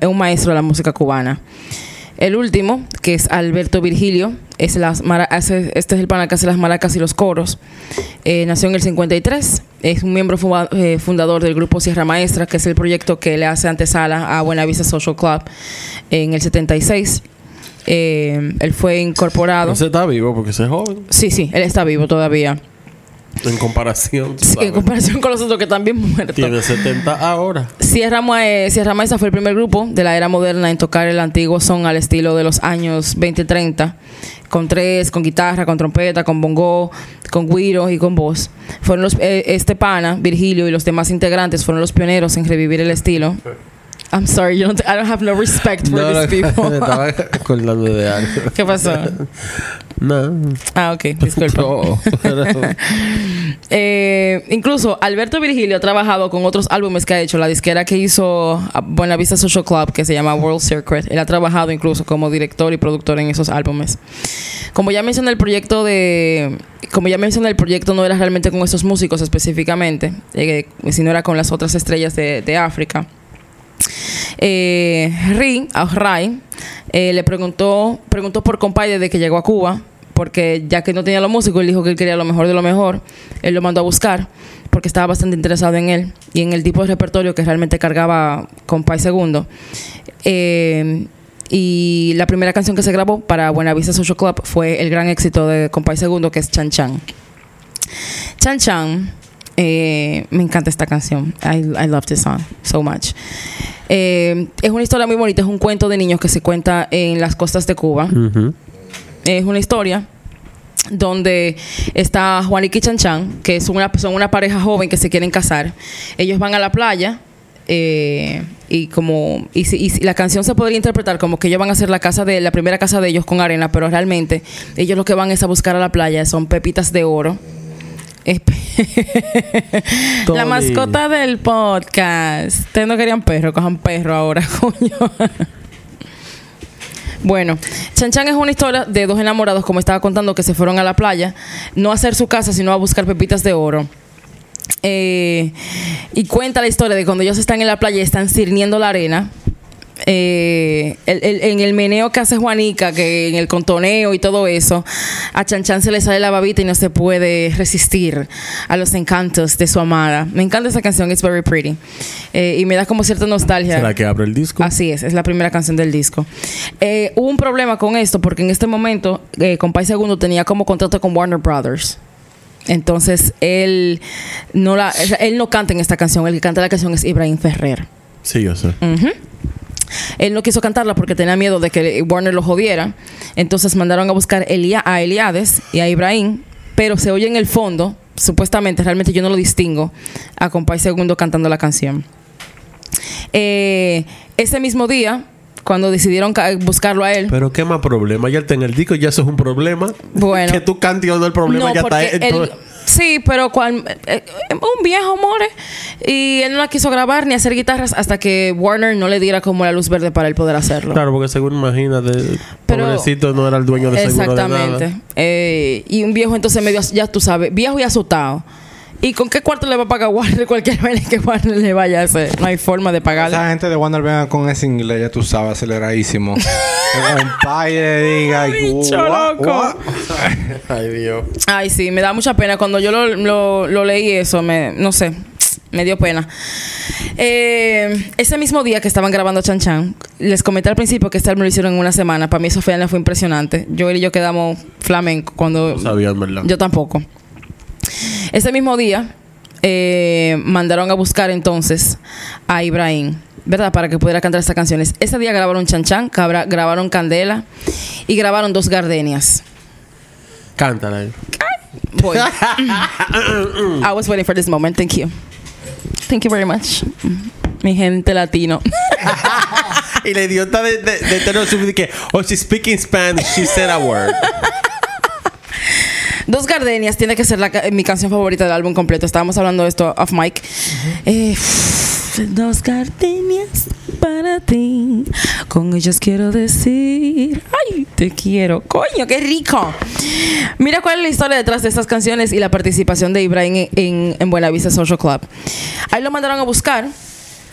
es un maestro de la música cubana. El último, que es Alberto Virgilio, es las este es el pana que hace las maracas y los coros. Eh, nació en el 53. Es un miembro eh, fundador del grupo Sierra Maestra, que es el proyecto que le hace antesala a Buenavista Social Club en el 76. Eh, él fue incorporado. no se está vivo porque ese es joven. Sí, sí, él está vivo todavía. En comparación. tú Sí, sabes. en comparación con los otros que están bien muertos. Tiene 70 ahora. Sierra, Ma- eh, Sierra Maestra fue el primer grupo de la era moderna en tocar el antiguo son al estilo de los años 20-30, con tres, con guitarra, con trompeta, con bongo, con guiro y con voz. Fueron los, eh, este pana, Virgilio y los demás integrantes fueron los pioneros en revivir el estilo. I'm sorry, you don't, I don't have no respect for No, these no, people. me estaba acordando de algo. ¿Qué pasó? No. Ah, ok, disculpa. No, pero- Eh, incluso Alberto Virgilio ha trabajado con otros álbumes que ha hecho. La disquera que hizo a Buenavista Social Club, que se llama World Circuit, él ha trabajado incluso como director y productor en esos álbumes. Como ya mencioné, el proyecto de. Como ya mencioné, el proyecto no era realmente con estos músicos específicamente, eh, sino era con las otras estrellas de, de África. Eh, Ri, a Rai, eh, le preguntó, preguntó por Compay desde que llegó a Cuba, porque ya que no tenía los músicos, él dijo que él quería lo mejor de lo mejor. Él lo mandó a buscar, porque estaba bastante interesado en él y en el tipo de repertorio que realmente cargaba Compay Segundo. Eh, y la primera canción que se grabó para Buenavista Social Club fue el gran éxito de Compay Segundo, que es Chan Chan. Chan Chan, eh, me encanta esta canción. I, I love this song so much. Eh, es una historia muy bonita, es un cuento de niños que se cuenta en las costas de Cuba. Ujú. Es una historia donde está Juanique y Chan Chan, que son una, son una pareja joven que se quieren casar. Ellos van a la playa eh, y como y, si- y si- la canción se podría interpretar como que ellos van a hacer la casa de la primera casa de ellos con arena, pero realmente ellos lo que van es a buscar a la playa son pepitas de oro. La mascota del podcast. Ustedes no querían perro, cojan perro ahora, coño. Bueno, Chan Chan es una historia de dos enamorados, como estaba contando, que se fueron a la playa, no a hacer su casa, sino a buscar pepitas de oro. Eh, y cuenta la historia de cuando ellos están en la playa y están sirniendo la arena. Eh, el- el- en el meneo que hace Juanica, que en el contoneo y todo eso, a Chan Chan se le sale la babita y no se puede resistir a los encantos de su amada. Me encanta esa canción, It's Very Pretty. Eh, y me da como cierta nostalgia. ¿Será que abre el disco? Así es, es la primera canción del disco. Eh, hubo un problema con esto porque en este momento eh, Compay Segundo tenía como contrato con Warner Brothers. Entonces él no la, él no canta en esta canción, el que canta la canción es Ibrahim Ferrer. Sí, yo sé. Él no quiso cantarla porque tenía miedo de que Warner lo jodiera. Entonces mandaron a buscar Elia- a Eliades y a Ibrahim, pero se oye en el fondo, supuestamente, realmente yo no lo distingo, a Compay Segundo cantando la canción. Eh, ese mismo día, cuando decidieron ca- buscarlo a él, Pero qué más problema. Ya está en el disco, ya eso es un problema. Bueno. Que tú cantes o no el problema no, ya está. él- sí, pero cual, eh, eh, un viejo more y él no la quiso grabar ni hacer guitarras hasta que Warner no le diera como la luz verde para él poder hacerlo. Claro, porque según imagínate, Pero- pobrecito no era el dueño de seguro de Exactamente. nada. Eh, y un viejo entonces medio, ya tú sabes, viejo y azotado. ¿Y con qué cuarto le va a pagar Warner cualquier vaina que Warner le vaya a hacer? No hay forma de pagarle. Esa gente de Warner venga con ese inglés, ya tú sabes, aceleradísimo. le diga, y, Bicho "What, loco". what?" Ay, Dios. Ay, sí, me da mucha pena. Cuando yo lo, lo- lo leí eso, me, no sé, me dio pena. Eh, ese mismo día que estaban grabando Chan Chan, les comenté al principio que este álbum lo hicieron en una semana. Para mí eso fue, fue impresionante. Yo él y yo quedamos flamenco cuando... No sabían, ¿verdad? Yo tampoco. Ese mismo día eh, mandaron a buscar entonces a Ibrahim, ¿verdad? Para que pudiera cantar estas canciones. Ese día grabaron Chan Chan, cabra- grabaron Candela y grabaron dos gardenias. Cántala. Voy. I was waiting for this moment. Thank you. Thank you very much. Mi gente latino. y la idiota de, de, de que, oh, she's speaking Spanish, she said a word. Dos Gardenias tiene que ser la ca- mi canción favorita del álbum completo. Estábamos hablando de esto off mic. Eh, dos gardenias para ti. Con ellas quiero decir, ay, te quiero. Coño, qué rico. Mira cuál es la historia detrás de estas canciones y la participación de Ibrahim en, en, en Buenavista Social Club. Ahí lo mandaron a buscar.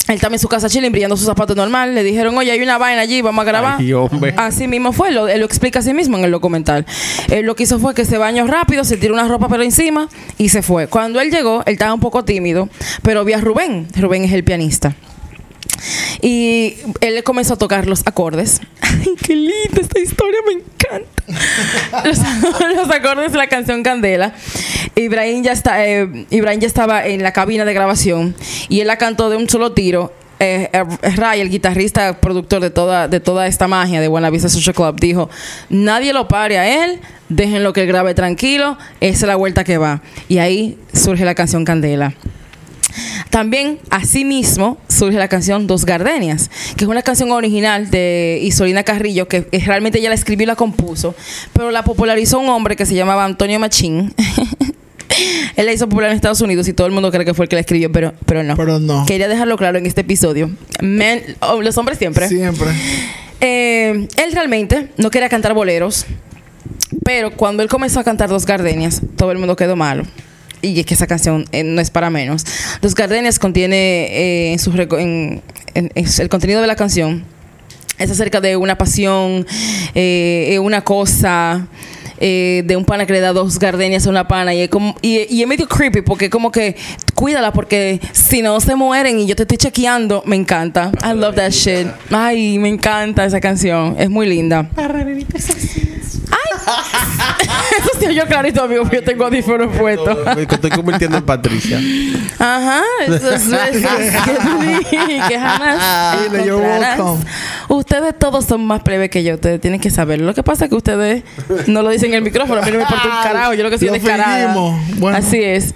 Él estaba en su casa chilling, brillando sus zapatos normal. Le dijeron, oye, hay una vaina allí, vamos a grabar. Ay. Así mismo fue, lo- él lo explica así mismo en el documental. Él lo que hizo fue que se bañó rápido, se tiró una ropa por encima y se fue. Cuando él llegó, él estaba un poco tímido, pero vi a Rubén. Rubén es el pianista. Y él comenzó a tocar los acordes. ¡Ay, qué linda esta historia! Me encanta. Los, los acordes de la canción Candela. Ibrahim ya, está, eh, Ibrahim ya estaba en la cabina de grabación y él la cantó de un solo tiro. Eh, eh, Ray, el guitarrista, productor de toda, de toda esta magia de Buena Vista Social Club, dijo: Nadie lo pare a él, déjenlo que grabe tranquilo, esa es la vuelta que va. Y ahí surge la canción Candela. También, asimismo, surge la canción Dos Gardenias, que es una canción original de Isolina Carrillo, que realmente ella la escribió y la compuso, pero la popularizó un hombre que se llamaba Antonio Machín. Él la hizo popular en Estados Unidos y todo el mundo cree que fue el que la escribió, pero, pero no. Pero no. Quería dejarlo claro en este episodio. Men- oh, los hombres siempre. Siempre. Eh, él realmente no quería cantar boleros, pero cuando él comenzó a cantar Dos Gardenias, todo el mundo quedó malo. Y es que esa canción eh, no es para menos. Dos Gardenias contiene eh, en su reco- en- en- en el contenido de la canción es acerca de una pasión, eh, una cosa, eh, de un pana que le da dos gardenias a una pana y es, como, y, y es medio creepy porque como que cuídala porque si no se mueren y yo te estoy chequeando, me encanta. I love that shit. Ay, me encanta esa canción. Es muy linda. Ay. Sí, yo clarito, amigo, porque yo tengo audífonos puestos. Me estoy convirtiendo en Patricia. Ajá, eso es, eso es que que jamás encontrarás ustedes todos son más plebe que yo. Ustedes tienen que saberlo. Lo que pasa es que ustedes no lo dicen en el micrófono. A mí no me importa un carajo. Yo lo que soy Lo descarada. Bueno. Así es.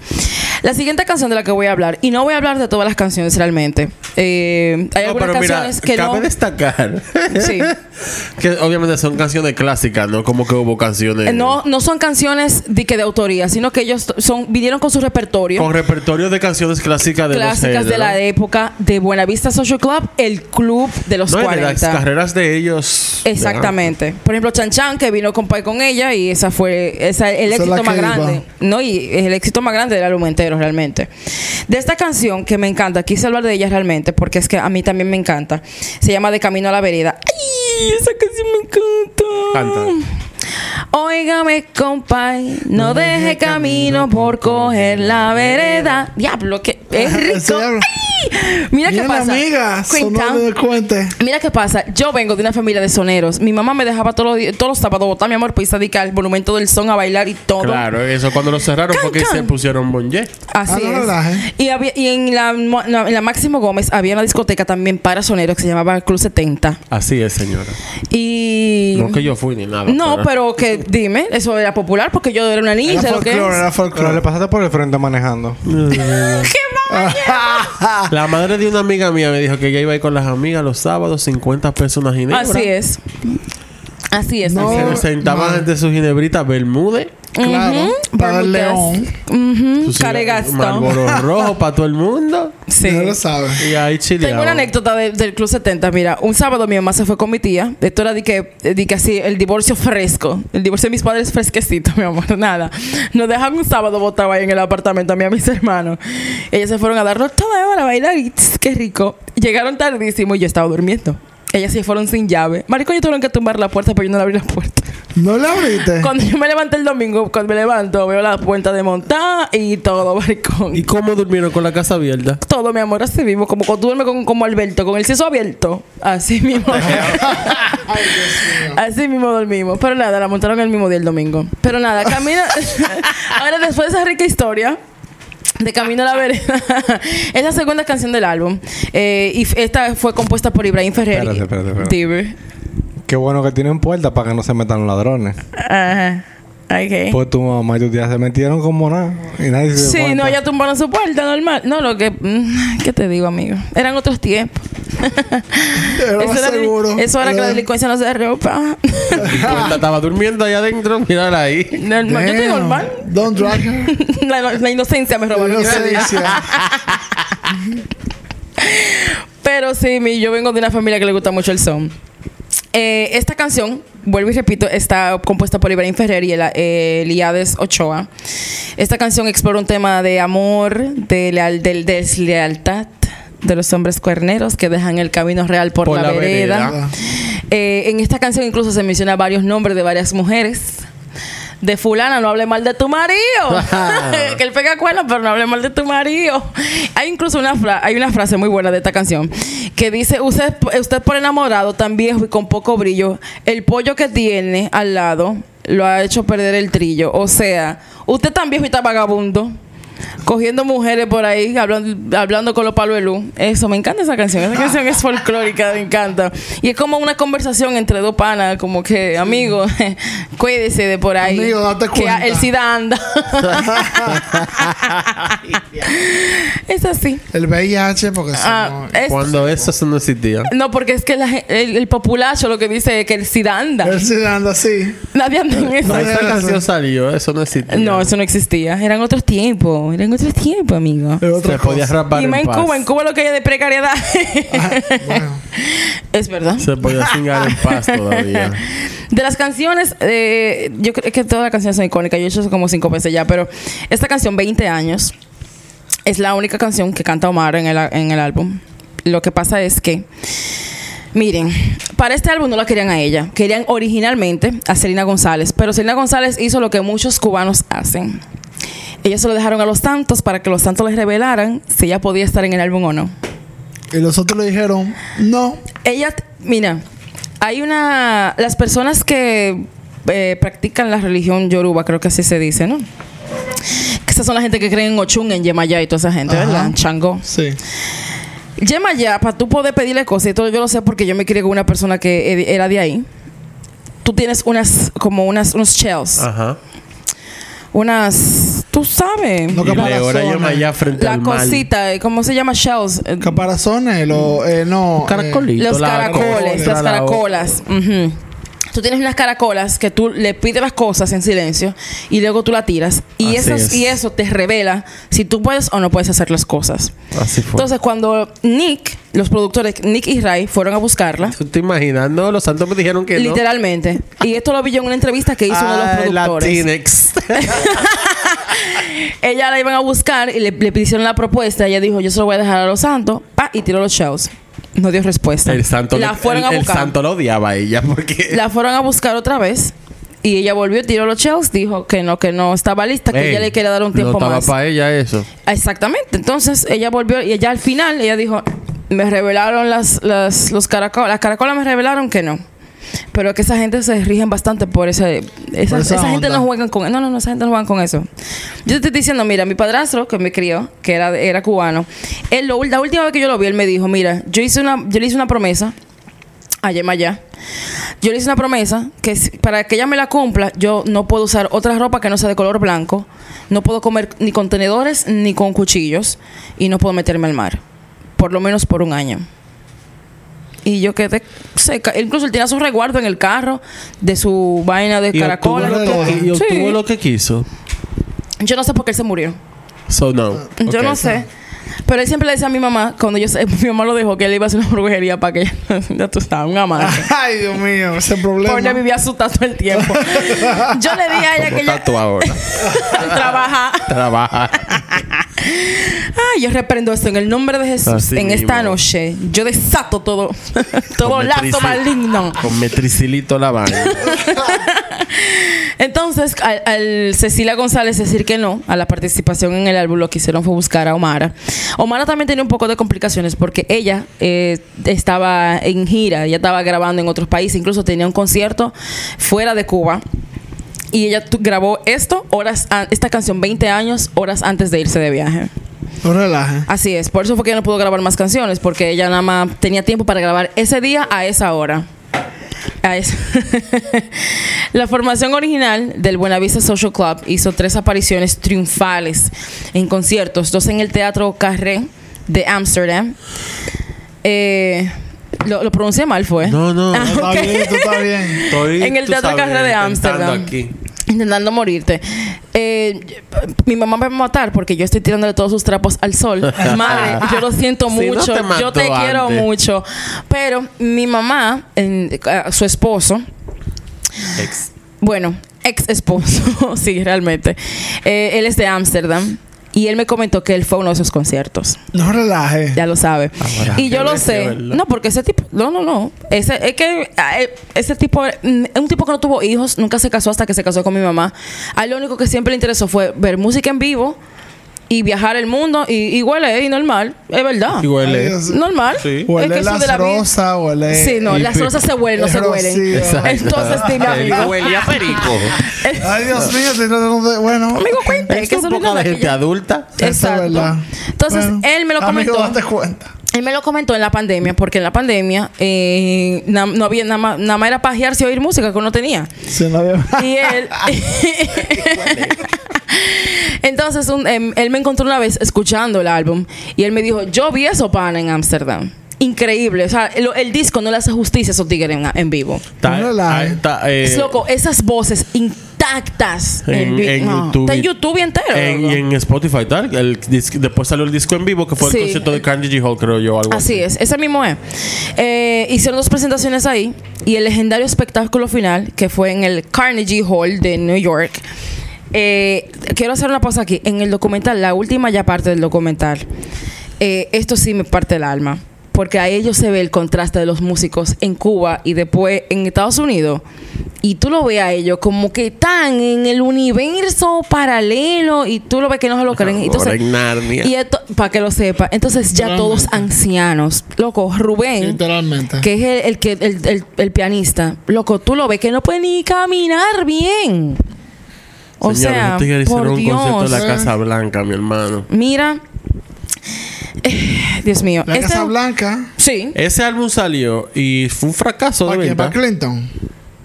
La siguiente canción de la que voy a hablar, y no voy a hablar de todas las canciones realmente. Eh, hay No, algunas pero mira, canciones que cabe no. destacar Sí. que obviamente son canciones clásicas, no como que hubo canciones No, no son canciones de que de autoría, sino que ellos son vinieron con su repertorio. con repertorio de canciones clásicas de clásicas los de la época de Buenavista Social Club, el club de los No, y de 40. las carreras de ellos. Exactamente. Por ejemplo, Chan Chan, que vino con Pai con ella y esa fue esa, el Esa éxito más iba. grande. No, y es el éxito más grande del álbum entero realmente. De esta canción que me encanta, quise hablar de ella realmente porque es que a mí también me encanta. Se llama De Camino a la Vereda. ¡Ay! Esa canción me encanta. Canta. Óigame, compay, no deje camino por coger la vereda. Diablo, que es rico. Mira qué pasa. amiga. Cuenta. Mira qué pasa. Yo vengo de una familia de soneros. Mi mamá me dejaba todos los, días- todos los sábados botar mi amor pues dedicar al monumento del son a bailar y todo. Claro, eso cuando lo cerraron porque Can, se pusieron bonje. Así Ah, no es. Y, había, y en, la, en la Máximo Gómez había una discoteca también para soneros que se llamaba Club 70. Así es, señora. Y. No que yo fui ni nada. No, pero que dime, eso era popular porque yo era una niña y Era folclore, era Pero le folclore. pasaste por el frente manejando. La madre de una amiga mía me dijo que ella iba a ir con las amigas los sábados, 50 pesos una ginebra. Así es. Así es. No. Se sentaban mal. de sus ginebritas Bermúdez. Claro. Para el león. Rojo para todo el mundo. Sí. Ya lo sabes. Y ahí chileaban. Tengo una anécdota de- del Club 70. Mira, un sábado mi mamá se fue con mi tía. Esto era de que, de que así, el divorcio fresco. El divorcio de mis padres fresquecito, mi amor. Nada. Nos dejan un sábado botado ahí en el apartamento a mí y a mis hermanos. Ellas se fueron a darnos toda hora a bailar y tss, qué rico. Llegaron tardísimo y yo estaba durmiendo. Ellas se fueron sin llave. Marico, yo tuvieron que tumbar la puerta, pero yo no le abrí la puerta. ¿No le abriste? Cuando yo me levanté el domingo, cuando me levanto, veo la puerta de montada y todo, maricón. ¿Y cómo durmieron con la casa abierta? Todo, mi amor, así mismo. Como cuando tú duermes con, como Alberto, con el cielo abierto. Así mismo. así mismo dormimos. Pero nada, la montaron el mismo día el domingo. Pero nada, camina. Ahora, después de esa rica historia. De Camino a la Vereda. es la segunda canción del álbum. Eh, y esta fue compuesta por Ibrahim Ferrer. Espérate, espérate, espérate. Qué bueno que tienen puertas para que no se metan los ladrones. Ajá. Ok. Pues tu mamá y tu tía se metieron como nada. Y nadie se Sí, cuenta. no, ya tumbaron su puerta, normal. No, lo que... mm, ¿Qué te digo, amigo? Eran otros tiempos. Era más era, seguro. eso era que la delincuencia no se ropa. Estaba durmiendo allá adentro, mírala ahí. normal. Yo estoy normal. Don't drag her. La, la inocencia me se día. dice. Pero sí, mi, yo vengo de una familia que le gusta mucho el son. Eh, esta canción, vuelvo y repito, está compuesta por Ibrahim Ferrer y el- eh, Eliades Ochoa. Esta canción explora un tema de amor, de, leal, de deslealtad de los hombres cuerneros que dejan el camino real por, Por la, la vereda. vereda. Eh, en esta canción incluso se menciona varios nombres de varias mujeres. De fulana, no hable mal de tu marido. que él pega cuernos, pero no hable mal de tu marido. Hay incluso una, fra- hay una frase muy buena de esta canción que dice, usted, usted por enamorado, tan viejo y con poco brillo, el pollo que tiene al lado lo ha hecho perder el trillo. O sea, usted tan viejo y tan vagabundo. Cogiendo mujeres por ahí, hablando, hablando con los palos de luz. Eso, me encanta esa canción. Esa canción es folclórica, me encanta. Y es como una conversación entre dos panas, como que, amigo, cuídese de por ahí. Amigo, date que cuenta. el SIDA anda. es así. El VIH, porque si Ah, no... es- Cuando eso, no existía. no, porque es que la el, el populacho lo que dice es que el SIDA anda. Él se anda así. Nadie anda en eso. No, hace canción salió, eso no existía. No, eso no existía. Eran otros tiempos. Eran otros tiempos, amigo. Es otra Se podía cosa. rapar Y en más en paz. Cuba, en Cuba lo que hay de precariedad. Bueno, es verdad. Se podía cingar en paz todavía. De las canciones, eh, yo creo que todas las canciones son icónicas. Yo he hecho eso como cinco veces ya, pero esta canción, 20 años, es la única canción que canta Omar en el, en el álbum. Lo que pasa es que, miren, para este álbum no la querían a ella. Querían originalmente a Selena González, pero Selena González hizo lo que muchos cubanos hacen. Ellos se lo dejaron a los Santos para que los Santos les revelaran si ella podía estar en el álbum o no. y los otros le dijeron, no. Ella, mira, hay una. Las personas que eh, practican la religión yoruba, creo que así se dice, ¿no? Que esas son la gente que creen en Ochun, en Yemayá y toda esa gente, Ajá. ¿verdad? Chango. Sí. Yemayá, para tú poder pedirle cosas, y esto yo lo sé porque yo me crié con una persona que e- era de ahí. Tú tienes unas, como unas, unos shells. Ajá. Unas, tú sabes. No, Y caparazones. Leora llama allá frente la al cosita, eh, ¿cómo se llama? Shells. Eh, Caparazones, lo, eh, no. Caracolito. Los caracoles, las la- caracolas. Ujú. Tú tienes unas caracolas que tú le pides las cosas en silencio y luego tú la tiras. Y, esas, es. y eso te revela si tú puedes o no puedes hacer las cosas. Así fue. Entonces, cuando Nick, los productores, Nick y Ray, fueron a buscarla, ¿Tú te imaginas? No, los santos me dijeron que no. literalmente, y esto lo vi yo en una entrevista que hizo uno de los Ay, productores. Ella la iban a buscar y le, le pidieron la propuesta. Ella dijo, yo se lo voy a dejar a los santos. Pa, y tiró los shows. No dio respuesta. el santo, la fueron el, a el buscar. santo lo odiaba a ella porque... La fueron a buscar otra vez. Y ella volvió, tiró los shows, dijo que no, que no estaba lista, que Ey, ella le quería dar un tiempo no estaba más. para ella eso. Exactamente. Entonces ella volvió y ella al final, ella dijo, me revelaron las, las, los caracolas, las caracolas me revelaron que no. Pero que esa gente se rigen bastante por ese... Esa, Por esa esa gente no juegan con... No, no, no, esa gente no juegan con eso. Yo te estoy diciendo, mira, mi padrastro, que me crió, que era, era cubano, él, lo- la última vez que yo lo vi, él me dijo, mira, yo, hice una, yo le hice una promesa a Yemayá. Yo le hice una promesa que para que ella me la cumpla, yo no puedo usar otra ropa que no sea de color blanco, no puedo comer ni con tenedores ni con cuchillos y no puedo meterme al mar, por lo menos por un año. Y yo quedé seca. Incluso él tenía su resguardo en el carro de su vaina de Y obtuvo Sí. obtuvo lo que quiso. Yo no sé por qué él se murió. So, no. Yo no sé. Pero él siempre le decía a mi mamá, cuando yo sé- mi mamá lo dejó, que él iba a hacer una brujería para que ella, ya tú sabes, un amante. Ay, Dios mío, ese problema. Porque vivía asustado todo el tiempo. Yo le dije a ella que ella ahora. trabaja. Trabaja. Ay, yo reprendo esto en el nombre de Jesús. Así en esta noche, yo desato todo, todo Con lazo maligno. Con metricilito la vaina. Entonces, al, al Cecilia González decir que no a la participación en el álbum, lo que hicieron fue buscar a Omara. Omara también tenía un poco de complicaciones porque ella eh, estaba en gira, ella estaba grabando en otros países, incluso tenía un concierto fuera de Cuba. Y ella grabó esto horas esta canción 20 años horas antes de irse de viaje. No relaje. Así es, por eso fue que ella no pudo grabar más canciones, porque ella nada más tenía tiempo para grabar ese día a esa hora. A esa- La formación original del Buenavista Social Club hizo tres apariciones triunfales en conciertos, dos en el Teatro Carré de Ámsterdam. Eh, lo, lo pronuncié mal, fue. No, no. Ah, Está ok. bien, tú estás bien. Estoy, En el Teatro sabes, Carré de Ámsterdam. aquí. Intentando morirte. Eh, mi mamá me va a matar porque yo estoy tirándole todos sus trapos al sol. Madre, yo lo siento Si no mucho. te yo te quiero antes. mucho. Pero mi mamá, en- su esposo, Ex. bueno, ex esposo, sí, realmente. Eh, él es de Ámsterdam. Y él me comentó que él fue a uno de esos conciertos. No relaje. Ya lo sabe. Ahora, y yo lo sé. No, porque ese tipo. No, no, no. Ese, es que eh, ese tipo. mm, Es un tipo que no tuvo hijos. Nunca se casó hasta que se casó con mi mamá. A él lo único que siempre le interesó fue ver música en vivo y viajar el mundo. Y, y huele, y normal. Es verdad. Y huele. Normal. Sí. Es Huele que eso las de la rosas, huele. Sí, no, las rosas se huelen, no es se huelen. Exacto. Entonces, dime, amigo. huele a perico. Ay, Dios mío, tratando de. Bueno. Amigo, cuente. Es que un no es poco de que gente ya- adulta. Es Exacto. verdad. Entonces, Bueno, él me lo Amigo, comentó. date cuenta. Él me lo comentó en la pandemia, porque en la pandemia eh, na- no había nada más, nada más era pajearse y oír música que uno tenía. Si no había- Y él. Entonces, un- em, él me encontró una vez escuchando el álbum y él me dijo: Yo vi a Sopana en Ámsterdam. Increíble. O sea, el, el disco no le hace justicia a esos tigres en, en vivo. Relaje. está, eh, es loco, esas voces intactas En, en no, YouTube. Está en YouTube entero. En, en Spotify, tal. El después salió el disco en vivo, que fue Sí. el concierto de Carnegie Hall, creo yo. Algo Así es, ese mismo es. Eh, hicieron dos presentaciones ahí y el legendario espectáculo final, que fue en el Carnegie Hall de New York. Eh, quiero hacer una pausa aquí. En el documental, la última ya parte del documental, eh, esto sí me parte el alma. Porque a ellos se ve el contraste de los músicos en Cuba y después en Estados Unidos. Y tú lo ves a ellos como que están en el universo paralelo y tú lo ves que no se lo creen. Entonces, Ahora en Narnia. y esto, para que lo sepa, entonces ya todos ancianos. Loco, Rubén, Literalmente. que es el, el que el, el- el pianista, loco, tú lo ves que no puede ni caminar bien. O Señor, sea, por hicieron un concierto Dios. en la Casa Blanca, mi hermano. Mira, Dios mío. La Este- Casa Blanca. Sí. Ese álbum salió y fue un fracaso de ¿Para qué? venta. ¿Para Clinton?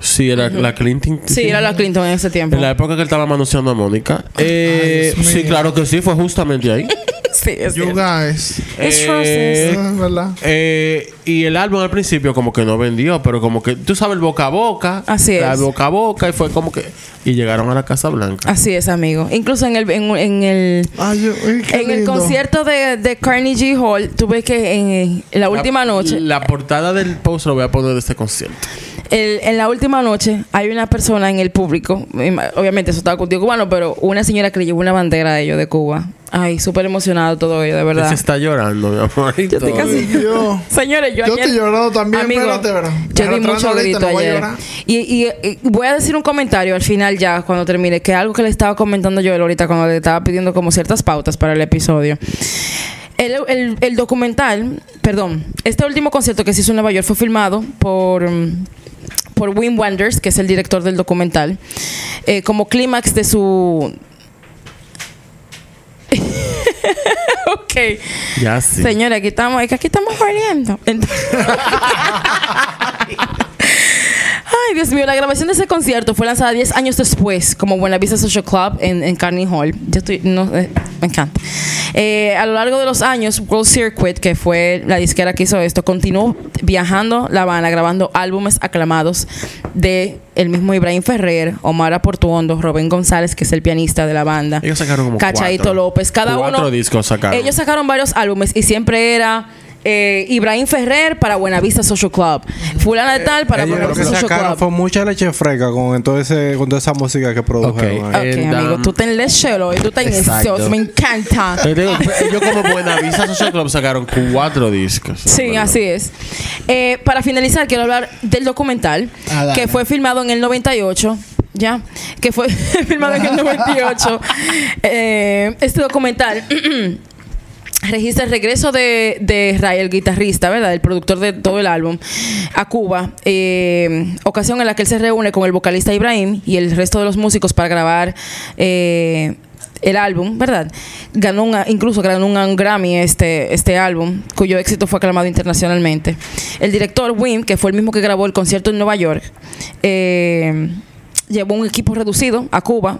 Sí, era la Clinton. Sí, era la Clinton en ese tiempo. En la época que él estaba manoseando a Mónica. Eh, Dios sí, mío. claro que sí, fue justamente ahí. Sí, es You cierto. guys. It's Eh, roses. Ah, ¿Verdad? Eh, y el álbum al principio como que no vendió, pero como que tú sabes el boca a boca. Así El es. boca a boca y fue como que y llegaron a la Casa Blanca. Así es, amigo. Incluso en el, en, en el Ay, En el concierto de, de Carnegie Hall, tuve que en, en la última noche, La portada del post lo voy a poner de este concierto. el- en la última noche, hay una persona en el público, obviamente eso estaba contigo cubano, pero una señora que le llevó una bandera a ellos de Cuba. Ay, súper emocionado todo ello, de verdad. se está llorando, mi amor. Yo estoy casi- Dios. Señores, yo, Yo ayer- estoy llorando también, Amigo, espérate, ¿verdad? Yo di mucho grito no voy a ayer. Y, y- y voy a decir un comentario al final ya, cuando termine, que algo que le estaba comentando yo ahorita cuando le estaba pidiendo como ciertas pautas para el episodio. El, el- el documental, perdón, este último concierto que se hizo en Nueva York fue filmado por, mm, por Wim Wenders, que es el director del documental, eh, como clímax de su... ok. Ya sí. Señora, aquí estamos, es que aquí estamos jodiendo. Entonces- Ay, Dios mío, la grabación de ese concierto fue lanzada 10 años después, como Buena Vista Social Club en, en Carnegie Hall. Yo estoy, no, eh, me encanta. Eh, a lo largo de los años, World Circuit, que fue la disquera que hizo esto, continuó viajando La Habana, grabando álbumes aclamados de el mismo Ibrahim Ferrer, Omar Portuondo, Robin González, que es el pianista de la banda. Ellos sacaron como Cachaito cuatro. López, cada Cuatro uno. discos sacaron. Ellos sacaron varios álbumes y siempre era eh, Ibrahim Ferrer para Buenavista Social Club, Fulana de Tal para que Buenavista Social sacaron Club. fue mucha leche fresca con, todo ese, con toda esa música que produjeron. Ok. ahí. Ok, And, amigo, um, tú ten chelo y tú ten eso, me encanta. Ellos como Buena Vista Social Club sacaron cuatro discos. Sí, así es. Eh, para finalizar, quiero hablar del documental Ah, que fue filmado en el 98. Ya, que fue filmado en el 98. Eh, este documental registra el regreso de, de Ray, el guitarrista, ¿verdad? El productor de todo el álbum, a Cuba. eh, ocasión en la que él se reúne con el vocalista Ibrahim y el resto de los músicos para grabar eh, el álbum, ¿verdad? Ganó incluso ganó un Grammy este, este álbum, cuyo éxito fue aclamado internacionalmente. El director Wim, que fue el mismo que grabó el concierto en Nueva York, eh, llevó un equipo reducido a Cuba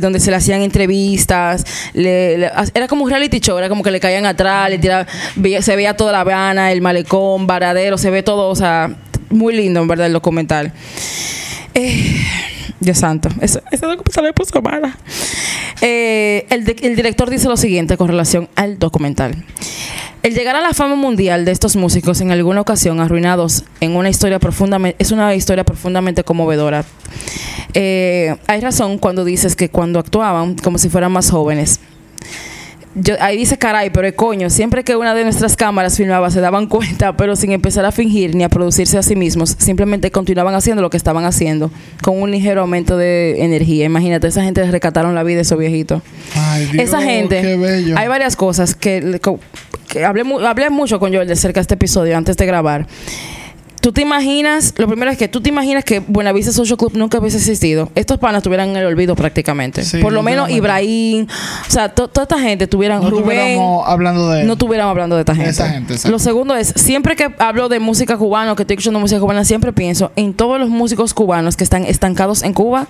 donde se le hacían entrevistas, le- era como un reality show, era como que le caían atrás, le tiraban- se veía toda La Habana, el malecón, Varadero, se ve todo, o sea, muy lindo en verdad el documental. Eh, Dios santo, ese documental me puso mala. Eh, el, el director dice lo siguiente con relación al documental. El llegar a la fama mundial de estos músicos en alguna ocasión arruinados en una historia profundamente es una historia profundamente conmovedora. Eh, hay razón cuando dices que cuando actuaban como si fueran más jóvenes. Yo, ahí dice caray, pero es coño, siempre que una de nuestras cámaras filmaba se daban cuenta, pero sin empezar a fingir ni a producirse a sí mismos, simplemente continuaban haciendo lo que estaban haciendo, con un ligero aumento de energía. Imagínate, esa gente les rescataron la vida de esos viejitos. Ay, Dios, Esa gente, Qué bello. hay varias cosas que, que hablé, hablé mucho con Joel de cerca de este episodio antes de grabar. Tú te imaginas, lo primero es que tú te imaginas que Buenavista Social Club nunca hubiese existido. Estos panas tuvieran en el olvido prácticamente. Sí, Por lo menos. Ibrahim, o sea, to- toda esta gente tuvieran no Rubén. hablando de No estuviéramos hablando de esta gente. esa gente. Lo segundo es, siempre que hablo de música cubana o que estoy escuchando música cubana, siempre pienso en todos los músicos cubanos que están estancados en Cuba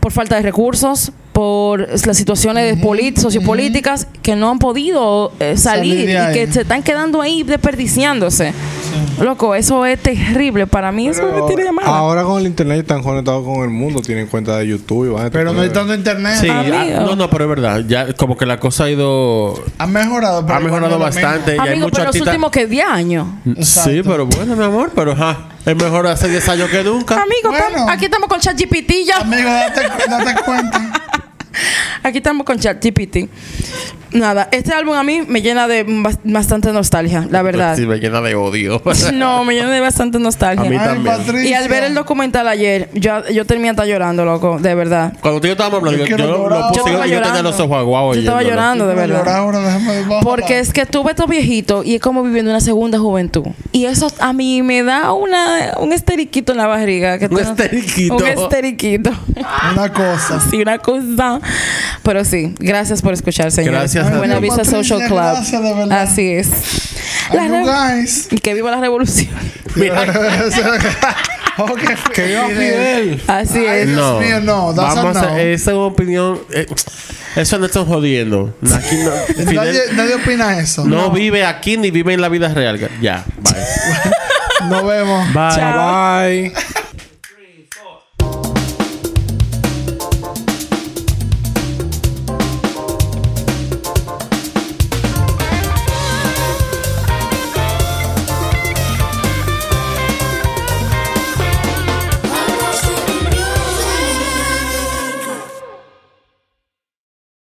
por falta de recursos, por las situaciones polit- sociopolíticas que no han podido eh, salir, y que se están quedando ahí desperdiciándose. Loco, eso es terrible. Para mí eso me tiene ahora con el internet están conectados con el mundo, tienen cuenta de YouTube. Pero no hay tanto internet. Sí, ah, no, no, pero es verdad. Ya como que la cosa ha ido... Ha mejorado. pero Ha mejorado bastante. y hay Amigo, muchos pero los últimos que 10 años. Sí, pero bueno, mi amor, pero ajá. Es mejor hace 10 años que nunca. Amigo, Bueno. aquí estamos con ChatGPT ya. Amigo, date, date cuenta. Aquí estamos con ChatGPT. Nada, este álbum a mí me llena de bas- bastante nostalgia, la verdad. Sí, me llena de odio. No, me llena de bastante nostalgia. A mí también. Y al ver el documental ayer, yo, yo terminé hasta llorando, loco, de verdad. Cuando tú y yo estábamos hablando, Yo yo, yo, lo puse Yo y yo, tenía llorando. los ojos aguados. Yo estaba llorando, de verdad. llorar. Porque es que tuve estos viejitos y es como viviendo una segunda juventud. Y eso a mí me da una, un esteriquito en la barriga. Que Un esteriquito. Un esteriquito. Una cosa. Sí, una cosa. Pero sí, gracias por escuchar, señores. Gracias Gracias a Buena. Vista Patricia, Social Club. gracias, de verdad. Así es. Ay, La you re- guys. y que viva la revolución. Que viva Fidel. Así Ay, es. Dios No, mío, no, that's vamos a no. a, esa es una opinión. eh, eso no están jodiendo. Aquí no, Fidel Nadie, nadie opina eso. no, vive aquí ni vive en la vida real. Ya, bye. Nos vemos. Bye. Chao. Bye.